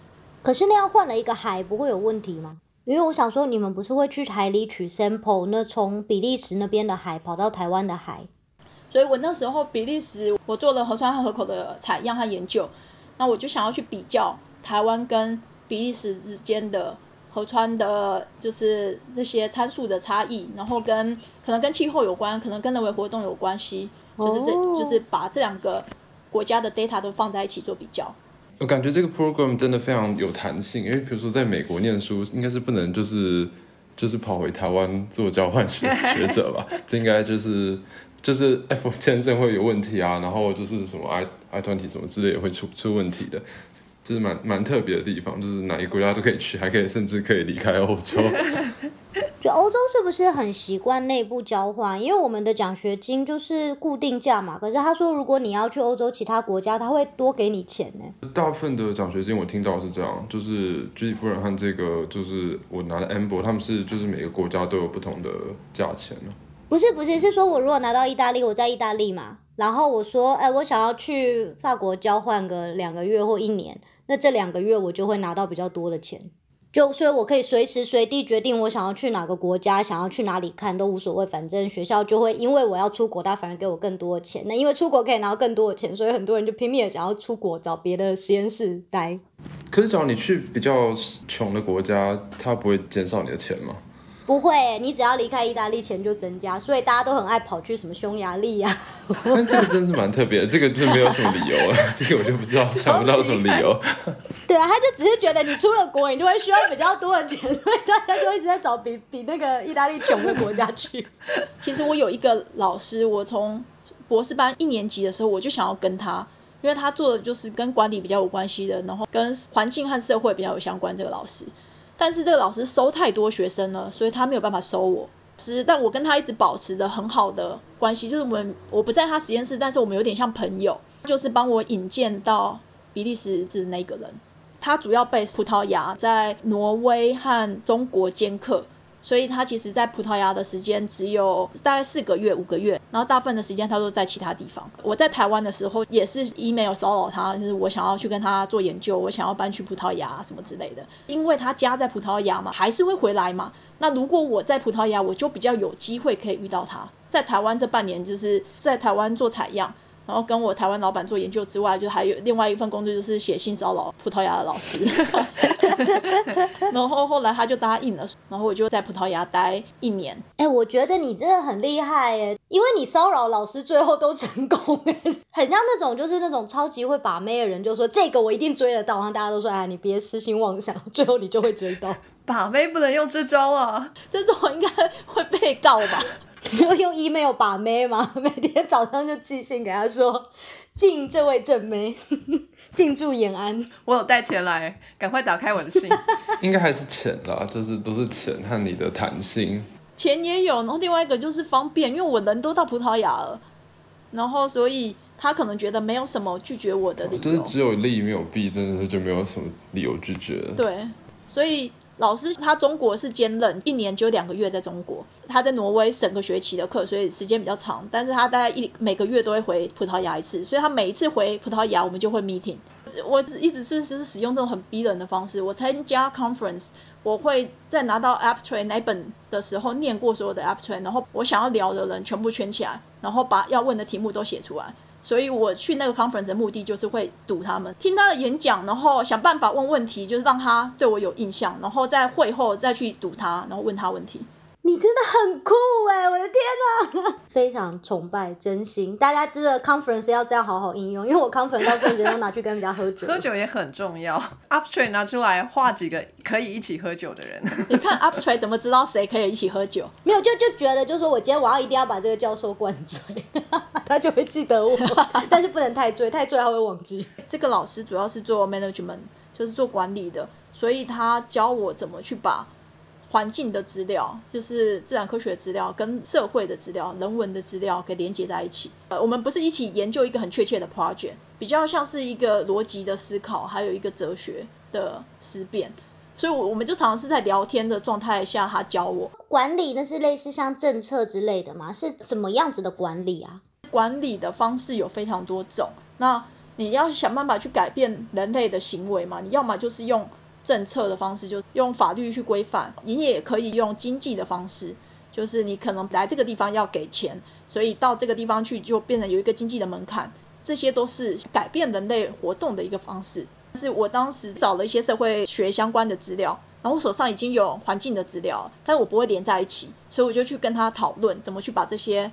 可是那样换了一个海，不会有问题吗？因为我想说，你们不是会去海里取 sample，那从比利时那边的海跑到台湾的海，所以我那时候比利时我做了河川和河口的采样和研究，那我就想要去比较台湾跟比利时之间的河川的，就是那些参数的差异，然后跟可能跟气候有关，可能跟人为活动有关系，就是这、哦就是把这两个国家的 data 都放在一起做比较。我感觉这个 program 真的非常有弹性，因为比如说在美国念书，应该是不能就是就是跑回台湾做交换学学者吧？这应该就是就是 F 签证会有问题啊，然后就是什么 I I 团体什么之类也会出出问题的，这是蛮蛮特别的地方，就是哪一个国家都可以去，还可以甚至可以离开欧洲。就欧洲是不是很习惯内部交换？因为我们的奖学金就是固定价嘛。可是他说，如果你要去欧洲其他国家，他会多给你钱呢。大部分的奖学金我听到是这样，就是居里夫人和这个就是我拿的 a m b o 他们是就是每个国家都有不同的价钱呢。不是不是，是说我如果拿到意大利，我在意大利嘛，然后我说，哎，我想要去法国交换个两个月或一年，那这两个月我就会拿到比较多的钱。就所以，我可以随时随地决定我想要去哪个国家，想要去哪里看都无所谓，反正学校就会因为我要出国，他反而给我更多的钱。那因为出国可以拿到更多的钱，所以很多人就拼命的想要出国找别的实验室待。可是只要你去比较穷的国家，他不会减少你的钱吗？不会，你只要离开意大利，钱就增加，所以大家都很爱跑去什么匈牙利呀、但 这个真是蛮特别的，这个就没有什么理由了，这个我就不知道想不到什么理由。对啊，他就只是觉得你出了国，你就会需要比较多的钱，所以大家就一直在找比比那个意大利穷的国家去。其实我有一个老师，我从博士班一年级的时候我就想要跟他，因为他做的就是跟管理比较有关系的，然后跟环境和社会比较有相关。这个老师，但是这个老师收太多学生了，所以他没有办法收我。是，但我跟他一直保持着很好的关系，就是我们我不在他实验室，但是我们有点像朋友，就是帮我引荐到比利时的那个人。他主要被葡萄牙在挪威和中国兼课，所以他其实在葡萄牙的时间只有大概四个月、五个月，然后大部分的时间他都在其他地方。我在台湾的时候也是 email 骚扰他，就是我想要去跟他做研究，我想要搬去葡萄牙什么之类的，因为他家在葡萄牙嘛，还是会回来嘛。那如果我在葡萄牙，我就比较有机会可以遇到他。在台湾这半年，就是在台湾做采样。然后跟我台湾老板做研究之外，就还有另外一份工作，就是写信骚扰葡萄牙的老师。然后后来他就答应了，然后我就在葡萄牙待一年。哎、我觉得你真的很厉害耶，因为你骚扰老师最后都成功哎，很像那种就是那种超级会把妹的人，就说这个我一定追得到，然后大家都说哎，你别痴心妄想，最后你就会追到。把妹不能用这招啊！这种应该会被告吧？你就用 email 把妹嘛，每天早上就寄信给他说，敬这位正妹，敬祝延安。我有带钱来，赶快打开我的信。应该还是钱啦，就是都是钱和你的弹性。钱也有，然后另外一个就是方便，因为我人都到葡萄牙了，然后所以他可能觉得没有什么拒绝我的理由。就是只有利没有弊，真的是就没有什么理由拒绝了。对，所以老师他中国是兼任，一年只有两个月在中国，他在挪威整个学期的课，所以时间比较长。但是他大概一每个月都会回葡萄牙一次，所以他每一次回葡萄牙，我们就会 meeting。我一直是是使用这种很逼人的方式。我参加 conference，我会在拿到 abstract 那一本的时候念过所有的 app train，然后我想要聊的人全部圈起来，然后把要问的题目都写出来。所以我去那个 conference 的目的就是会堵他们，听他的演讲，然后想办法问问题，就是让他对我有印象，然后在会后再去堵他，然后问他问题。你真的很酷哎！我的天哪，非常崇拜，真心。大家知道 conference 要这样好好应用，因为我 conference 到时间都拿去跟人家喝酒。喝酒也很重要，abstract 拿出来画几个可以一起喝酒的人。你看 abstract 怎么知道谁可以一起喝酒？没有，就就觉得，就说我今天晚上一定要把这个教授灌醉，他就会记得我，但是不能太醉，太醉他会忘记。这个老师主要是做 management，就是做管理的，所以他教我怎么去把环境的资料，就是自然科学资料跟社会的资料、人文的资料给连接在一起。呃，我们不是一起研究一个很确切的 project，比较像是一个逻辑的思考，还有一个哲学的思辨。所以，我我们就常常是在聊天的状态下，他教我管理那是类似像政策之类的吗？是什么样子的管理啊？管理的方式有非常多种。那你要想办法去改变人类的行为嘛？你要么就是用政策的方式，就用法律去规范；你也可以用经济的方式，就是你可能来这个地方要给钱，所以到这个地方去就变成有一个经济的门槛。这些都是改变人类活动的一个方式。是我当时找了一些社会学相关的资料，然后我手上已经有环境的资料，但是我不会连在一起，所以我就去跟他讨论怎么去把这些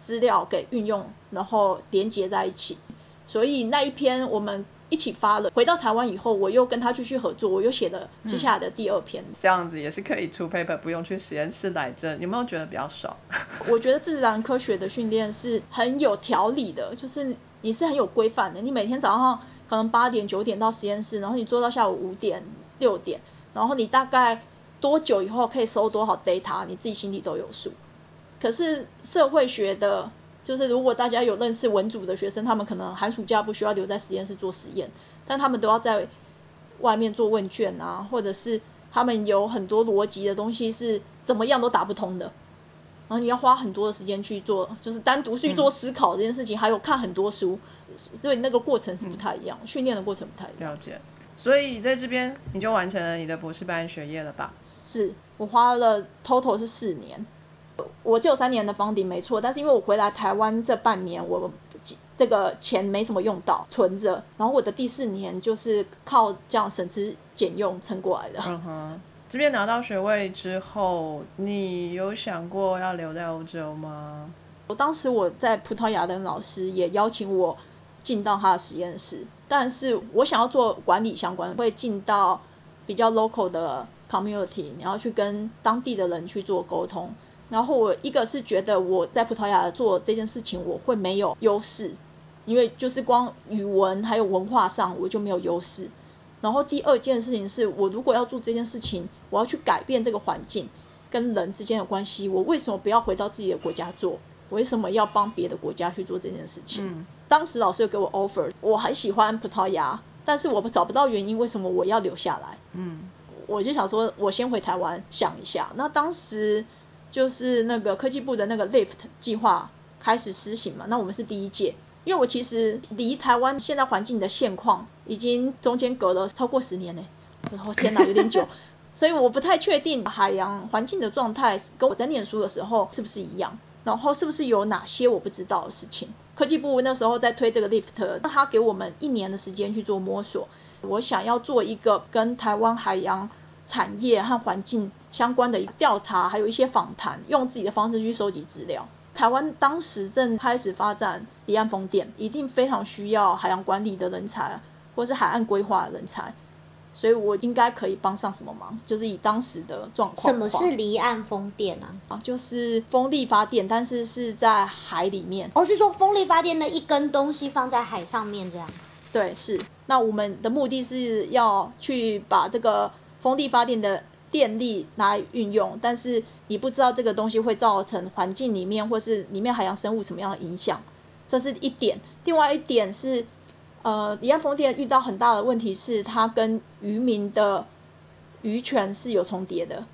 资料给运用，然后连接在一起。所以那一篇我们。一起发了。回到台湾以后，我又跟他继续合作，我又写了接下来的第二篇。这样子也是可以出 paper，不用去实验室来着。有没有觉得比较爽？我觉得自然科学的训练是很有条理的，就是你是很有规范的。你每天早上可能八点九点到实验室，然后你做到下午五点六点，然后你大概多久以后可以收多少 data，你自己心里都有数。可是社会学的。就是如果大家有认识文组的学生，他们可能寒暑假不需要留在实验室做实验，但他们都要在外面做问卷啊，或者是他们有很多逻辑的东西是怎么样都打不通的，然后你要花很多的时间去做，就是单独去做思考这件事情，还有看很多书，所以那个过程是不太一样，训练的过程不太一样。了解，所以在这边你就完成了你的博士班学业了吧？是我花了 total 是四年。我就有三年的房顶没错，但是因为我回来台湾这半年，我这个钱没什么用到，存着。然后我的第四年就是靠这样省吃俭用撑过来的。嗯哼，这边拿到学位之后，你有想过要留在欧洲吗？我当时我在葡萄牙的老师也邀请我进到他的实验室，但是我想要做管理相关，会进到比较 local 的 community，你要去跟当地的人去做沟通。然后我一个是觉得我在葡萄牙做这件事情我会没有优势，因为就是光语文还有文化上我就没有优势。然后第二件事情是我如果要做这件事情，我要去改变这个环境跟人之间的关系，我为什么不要回到自己的国家做？我为什么要帮别的国家去做这件事情？当时老师有给我 offer，我很喜欢葡萄牙，但是我找不到原因为什么我要留下来。嗯，我就想说，我先回台湾想一下。那当时。就是那个科技部的那个 Lift 计划开始施行嘛，那我们是第一届。因为我其实离台湾现在环境的现况已经中间隔了超过十年呢，然后天哪，有点久，所以我不太确定海洋环境的状态跟我在念书的时候是不是一样，然后是不是有哪些我不知道的事情。科技部那时候在推这个 Lift，那他给我们一年的时间去做摸索。我想要做一个跟台湾海洋产业和环境。相关的一个调查，还有一些访谈，用自己的方式去收集资料。台湾当时正开始发展离岸风电，一定非常需要海洋管理的人才，或是海岸规划的人才，所以我应该可以帮上什么忙？就是以当时的状况。什么是离岸风电啊？啊，就是风力发电，但是是在海里面。哦，是说风力发电的一根东西放在海上面这样？对，是。那我们的目的是要去把这个风力发电的。电力来运用，但是你不知道这个东西会造成环境里面或是里面海洋生物什么样的影响，这是一点。另外一点是，呃，离岸风电遇到很大的问题是，它跟渔民的渔权是有重叠的，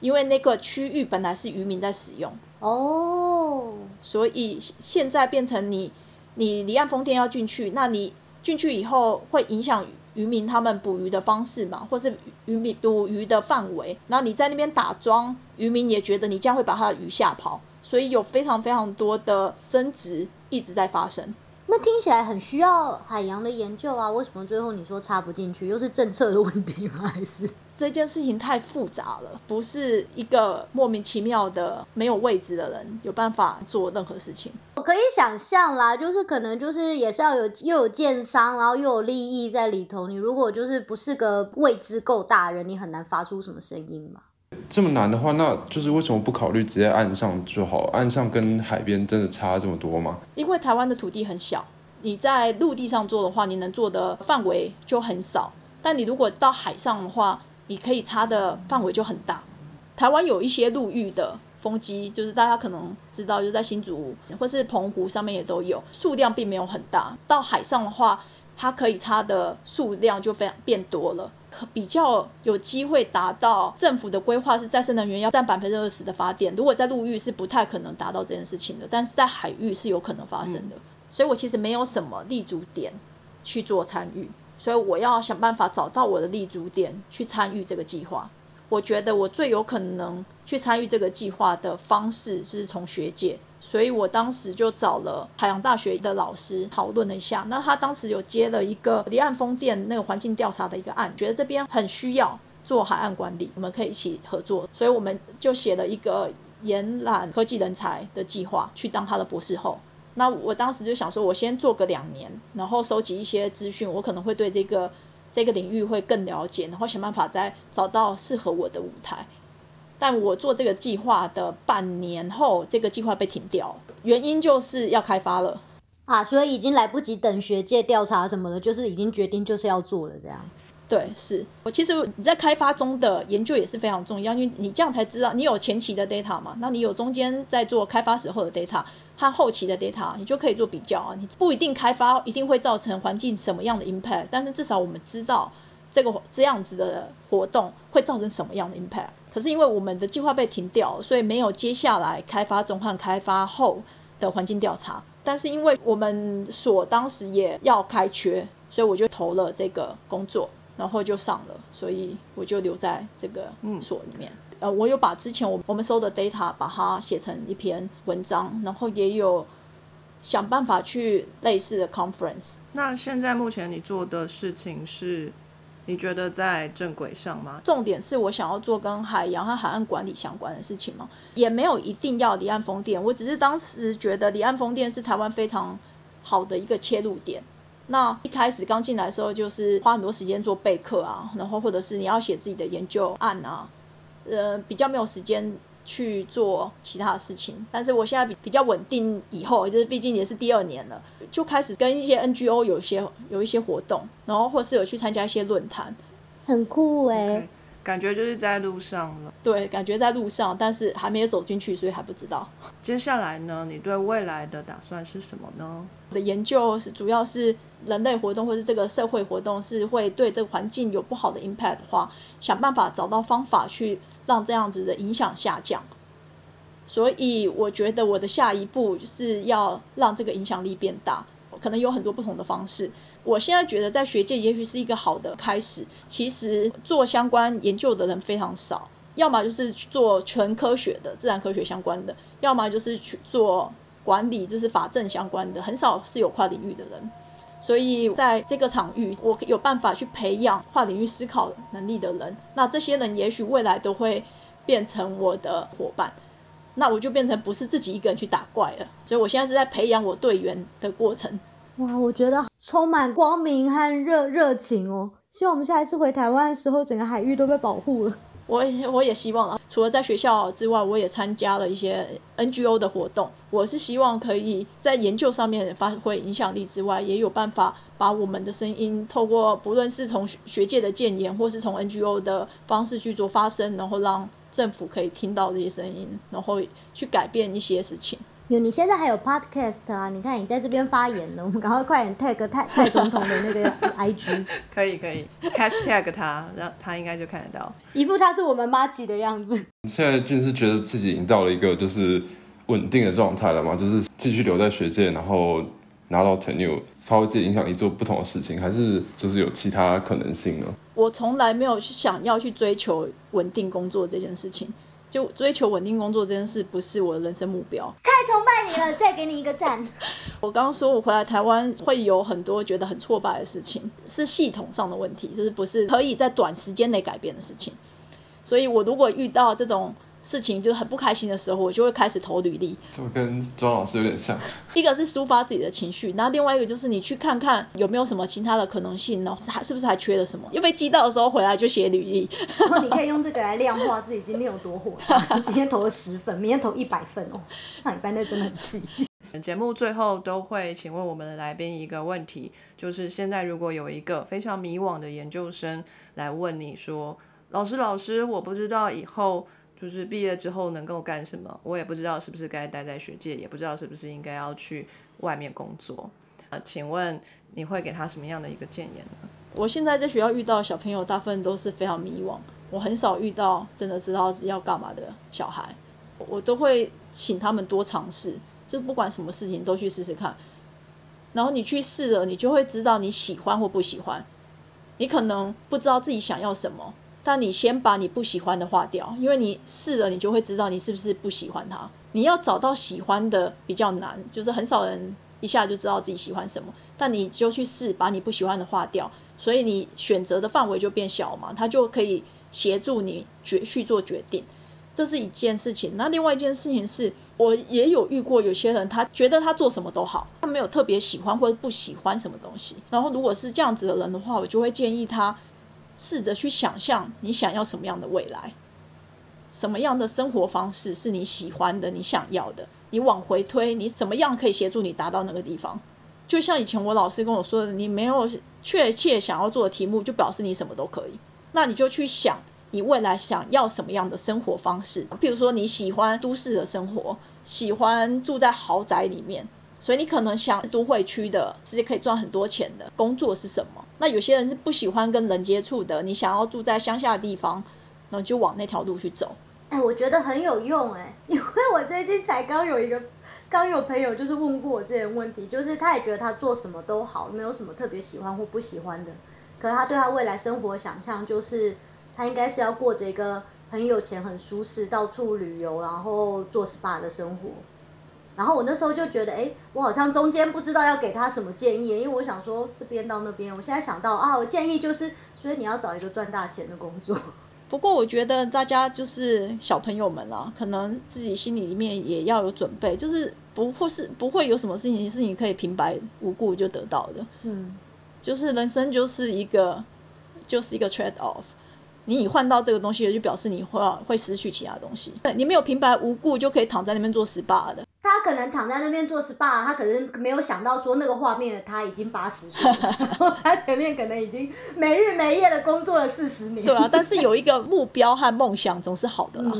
因为那个区域本来是渔民在使用哦，所以现在变成你你离岸风电要进去，那你进去以后会影响。渔民他们捕鱼的方式嘛，或是渔民捕鱼的范围，然后你在那边打桩，渔民也觉得你这样会把他的鱼吓跑，所以有非常非常多的争执一直在发生。那听起来很需要海洋的研究啊，为什么最后你说插不进去？又是政策的问题吗？还是？这件事情太复杂了，不是一个莫名其妙的没有位置的人有办法做任何事情。我可以想象啦，就是可能就是也是要有又有建商，然后又有利益在里头。你如果就是不是个位置够大人，你很难发出什么声音嘛。这么难的话，那就是为什么不考虑直接岸上就好？岸上跟海边真的差这么多吗？因为台湾的土地很小，你在陆地上做的话，你能做的范围就很少。但你如果到海上的话，你可以插的范围就很大。台湾有一些陆域的风机，就是大家可能知道，就在新竹或是澎湖上面也都有，数量并没有很大。到海上的话，它可以插的数量就非常变多了，比较有机会达到政府的规划是再生能源要占百分之二十的发电。如果在陆域是不太可能达到这件事情的，但是在海域是有可能发生的。所以我其实没有什么立足点去做参与。所以我要想办法找到我的立足点去参与这个计划。我觉得我最有可能去参与这个计划的方式是从学界，所以我当时就找了海洋大学的老师讨论了一下。那他当时有接了一个离岸风电那个环境调查的一个案，觉得这边很需要做海岸管理，我们可以一起合作，所以我们就写了一个延揽科技人才的计划，去当他的博士后。那我当时就想说，我先做个两年，然后收集一些资讯，我可能会对这个。这个领域会更了解，然后想办法再找到适合我的舞台。但我做这个计划的半年后，这个计划被停掉，原因就是要开发了啊，所以已经来不及等学界调查什么的，就是已经决定就是要做了这样。对，是我其实你在开发中的研究也是非常重要，因为你这样才知道你有前期的 data 嘛，那你有中间在做开发时候的 data。和后期的 data，你就可以做比较啊。你不一定开发一定会造成环境什么样的 impact，但是至少我们知道这个这样子的活动会造成什么样的 impact。可是因为我们的计划被停掉，所以没有接下来开发中和开发后的环境调查。但是因为我们所当时也要开缺，所以我就投了这个工作，然后就上了，所以我就留在这个所里面。呃，我有把之前我我们收的 data 把它写成一篇文章，然后也有想办法去类似的 conference。那现在目前你做的事情是，你觉得在正轨上吗？重点是我想要做跟海洋和海岸管理相关的事情吗？也没有一定要离岸风电，我只是当时觉得离岸风电是台湾非常好的一个切入点。那一开始刚进来的时候，就是花很多时间做备课啊，然后或者是你要写自己的研究案啊。呃，比较没有时间去做其他的事情，但是我现在比比较稳定，以后就是毕竟也是第二年了，就开始跟一些 NGO 有些有一些活动，然后或是有去参加一些论坛，很酷哎，感觉就是在路上了。对，感觉在路上，但是还没有走进去，所以还不知道。接下来呢，你对未来的打算是什么呢？我的研究是主要是人类活动或是这个社会活动是会对这个环境有不好的 impact 的话，想办法找到方法去。让这样子的影响下降，所以我觉得我的下一步是要让这个影响力变大，可能有很多不同的方式。我现在觉得在学界也许是一个好的开始。其实做相关研究的人非常少，要么就是做纯科学的、自然科学相关的，要么就是去做管理，就是法政相关的，很少是有跨领域的人。所以在这个场域，我有办法去培养跨领域思考能力的人。那这些人也许未来都会变成我的伙伴。那我就变成不是自己一个人去打怪了。所以我现在是在培养我队员的过程。哇，我觉得充满光明和热热情哦！希望我们下一次回台湾的时候，整个海域都被保护了。我我也希望啊，除了在学校之外，我也参加了一些 NGO 的活动。我是希望可以在研究上面发挥影响力之外，也有办法把我们的声音透过不论是从学界的建言，或是从 NGO 的方式去做发声，然后让政府可以听到这些声音，然后去改变一些事情。有，你现在还有 podcast 啊？你看你在这边发言了，我们赶快快点 tag 蔡蔡总统的那个 IG。可以可以，hashtag 他，让他应该就看得到。一副他是我们妈吉的样子。现在就是觉得自己已经到了一个就是稳定的状态了嘛，就是继续留在学界，然后拿到 tenure，发挥自己影响力，做不同的事情，还是就是有其他可能性呢？我从来没有想要去追求稳定工作这件事情。就追求稳定工作这件事不是我的人生目标。太崇拜你了，再给你一个赞。我刚刚说我回来台湾会有很多觉得很挫败的事情，是系统上的问题，就是不是可以在短时间内改变的事情。所以我如果遇到这种。事情就是很不开心的时候，我就会开始投履历。这跟庄老师有点像。一个是抒发自己的情绪，然后另外一个就是你去看看有没有什么其他的可能性呢？还是不是还缺了什么？又被激到的时候回来就写履历。然后你可以用这个来量化自己今天有多火。今天投了十份，明天投一百份哦。上礼拜那真的很气。节目最后都会请问我们的来宾一个问题，就是现在如果有一个非常迷惘的研究生来问你说：“老师，老师，我不知道以后。”就是毕业之后能够干什么，我也不知道是不是该待在学界，也不知道是不是应该要去外面工作。呃，请问你会给他什么样的一个建言呢？我现在在学校遇到小朋友，大部分都是非常迷惘。我很少遇到真的知道要干嘛的小孩，我都会请他们多尝试，就不管什么事情都去试试看。然后你去试了，你就会知道你喜欢或不喜欢。你可能不知道自己想要什么，但你先把你不喜欢的划掉，因为你试了，你就会知道你是不是不喜欢它。你要找到喜欢的比较难，就是很少人一下就知道自己喜欢什么。但你就去试，把你不喜欢的划掉，所以你选择的范围就变小嘛，它就可以协助你决去做决定。这是一件事情。那另外一件事情是，我也有遇过有些人，他觉得他做什么都好，他没有特别喜欢或者不喜欢什么东西。然后如果是这样子的人的话，我就会建议他试着去想象你想要什么样的未来，什么样的生活方式是你喜欢的、你想要的。你往回推，你怎么样可以协助你达到那个地方？就像以前我老师跟我说的，你没有确切想要做的题目，就表示你什么都可以。那你就去想。你未来想要什么样的生活方式？比如说你喜欢都市的生活，喜欢住在豪宅里面，所以你可能想都会区的，直接可以赚很多钱的工作是什么？那有些人是不喜欢跟人接触的，你想要住在乡下的地方，那就往那条路去走。哎，我觉得很有用哎，因为我最近才刚有一个，刚有朋友就是问过我这些问题，就是他也觉得他做什么都好，没有什么特别喜欢或不喜欢的，可是他对他未来生活想象就是。他应该是要过着一个很有钱、很舒适、到处旅游，然后做 SPA 的生活。然后我那时候就觉得，哎，我好像中间不知道要给他什么建议，因为我想说这边到那边。我现在想到啊，我建议就是，所以你要找一个赚大钱的工作。不过我觉得大家就是小朋友们啊，可能自己心里面也要有准备，就是不会是不会有什么事情是你可以平白无故就得到的。嗯，就是人生就是一个就是一个 trade off。你换到这个东西，就表示你会会失去其他东西。对你没有平白无故就可以躺在那边做 SPA 的。他可能躺在那边做 SPA，他可能没有想到说那个画面他已经八十岁了，他前面可能已经没日没夜的工作了四十年。对啊，但是有一个目标和梦想总是好的啦。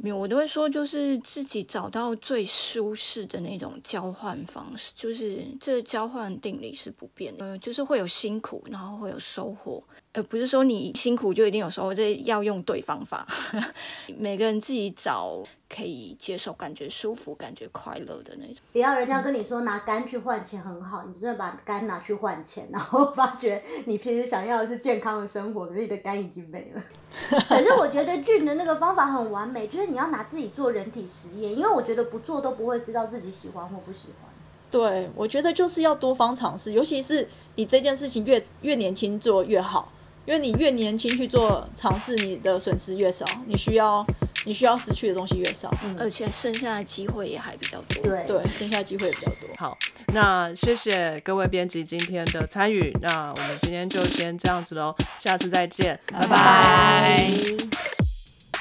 没有，我都会说，就是自己找到最舒适的那种交换方式，就是这交换定理是不变的。就是会有辛苦，然后会有收获。呃，不是说你辛苦就一定有收获，这要用对方法。每个人自己找可以接受、感觉舒服、感觉快乐的那种。不要人家跟你说拿肝去换钱很好，你真的把肝拿去换钱，然后发觉你平时想要的是健康的生活，可是你的肝已经没了。可是我觉得俊的那个方法很完美，就是你要拿自己做人体实验，因为我觉得不做都不会知道自己喜欢或不喜欢。对，我觉得就是要多方尝试，尤其是你这件事情越越年轻做越好。因为你越年轻去做尝试，你的损失越少，你需要你需要失去的东西越少，而且剩下的机会也还比较多。对对，剩下的机会也比较多。好，那谢谢各位编辑今天的参与，那我们今天就先这样子喽，下次再见，拜拜。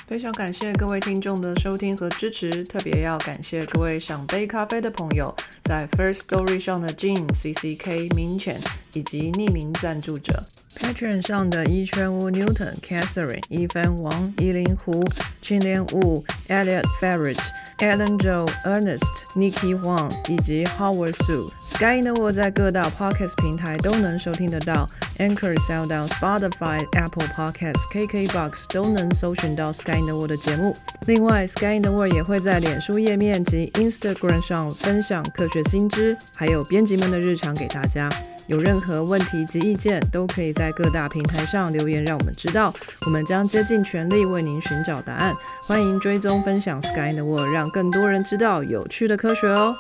非常感谢各位听众的收听和支持，特别要感谢各位想杯咖啡的朋友，在 First Story 上的 Jean、C C K、明浅以及匿名赞助者。Patreon 上的一圈屋 Newton、Catherine、一分王、依林湖、青莲雾、Elliot Farage、Alan Joe、Ernest、Nikki Huang 以及 Howard Su。Sky in the World 在各大 Podcast 平台都能收听得到，Anchor、SoundOn、Spotify、Apple Podcasts、KKBox 都能搜寻到 Sky in the World 的节目。另外，Sky in the World 也会在脸书页面及 Instagram 上分享科学新知，还有编辑们的日常给大家。有任何问题及意见，都可以在各大平台上留言，让我们知道。我们将竭尽全力为您寻找答案。欢迎追踪分享 Sky in the World，让更多人知道有趣的科学哦。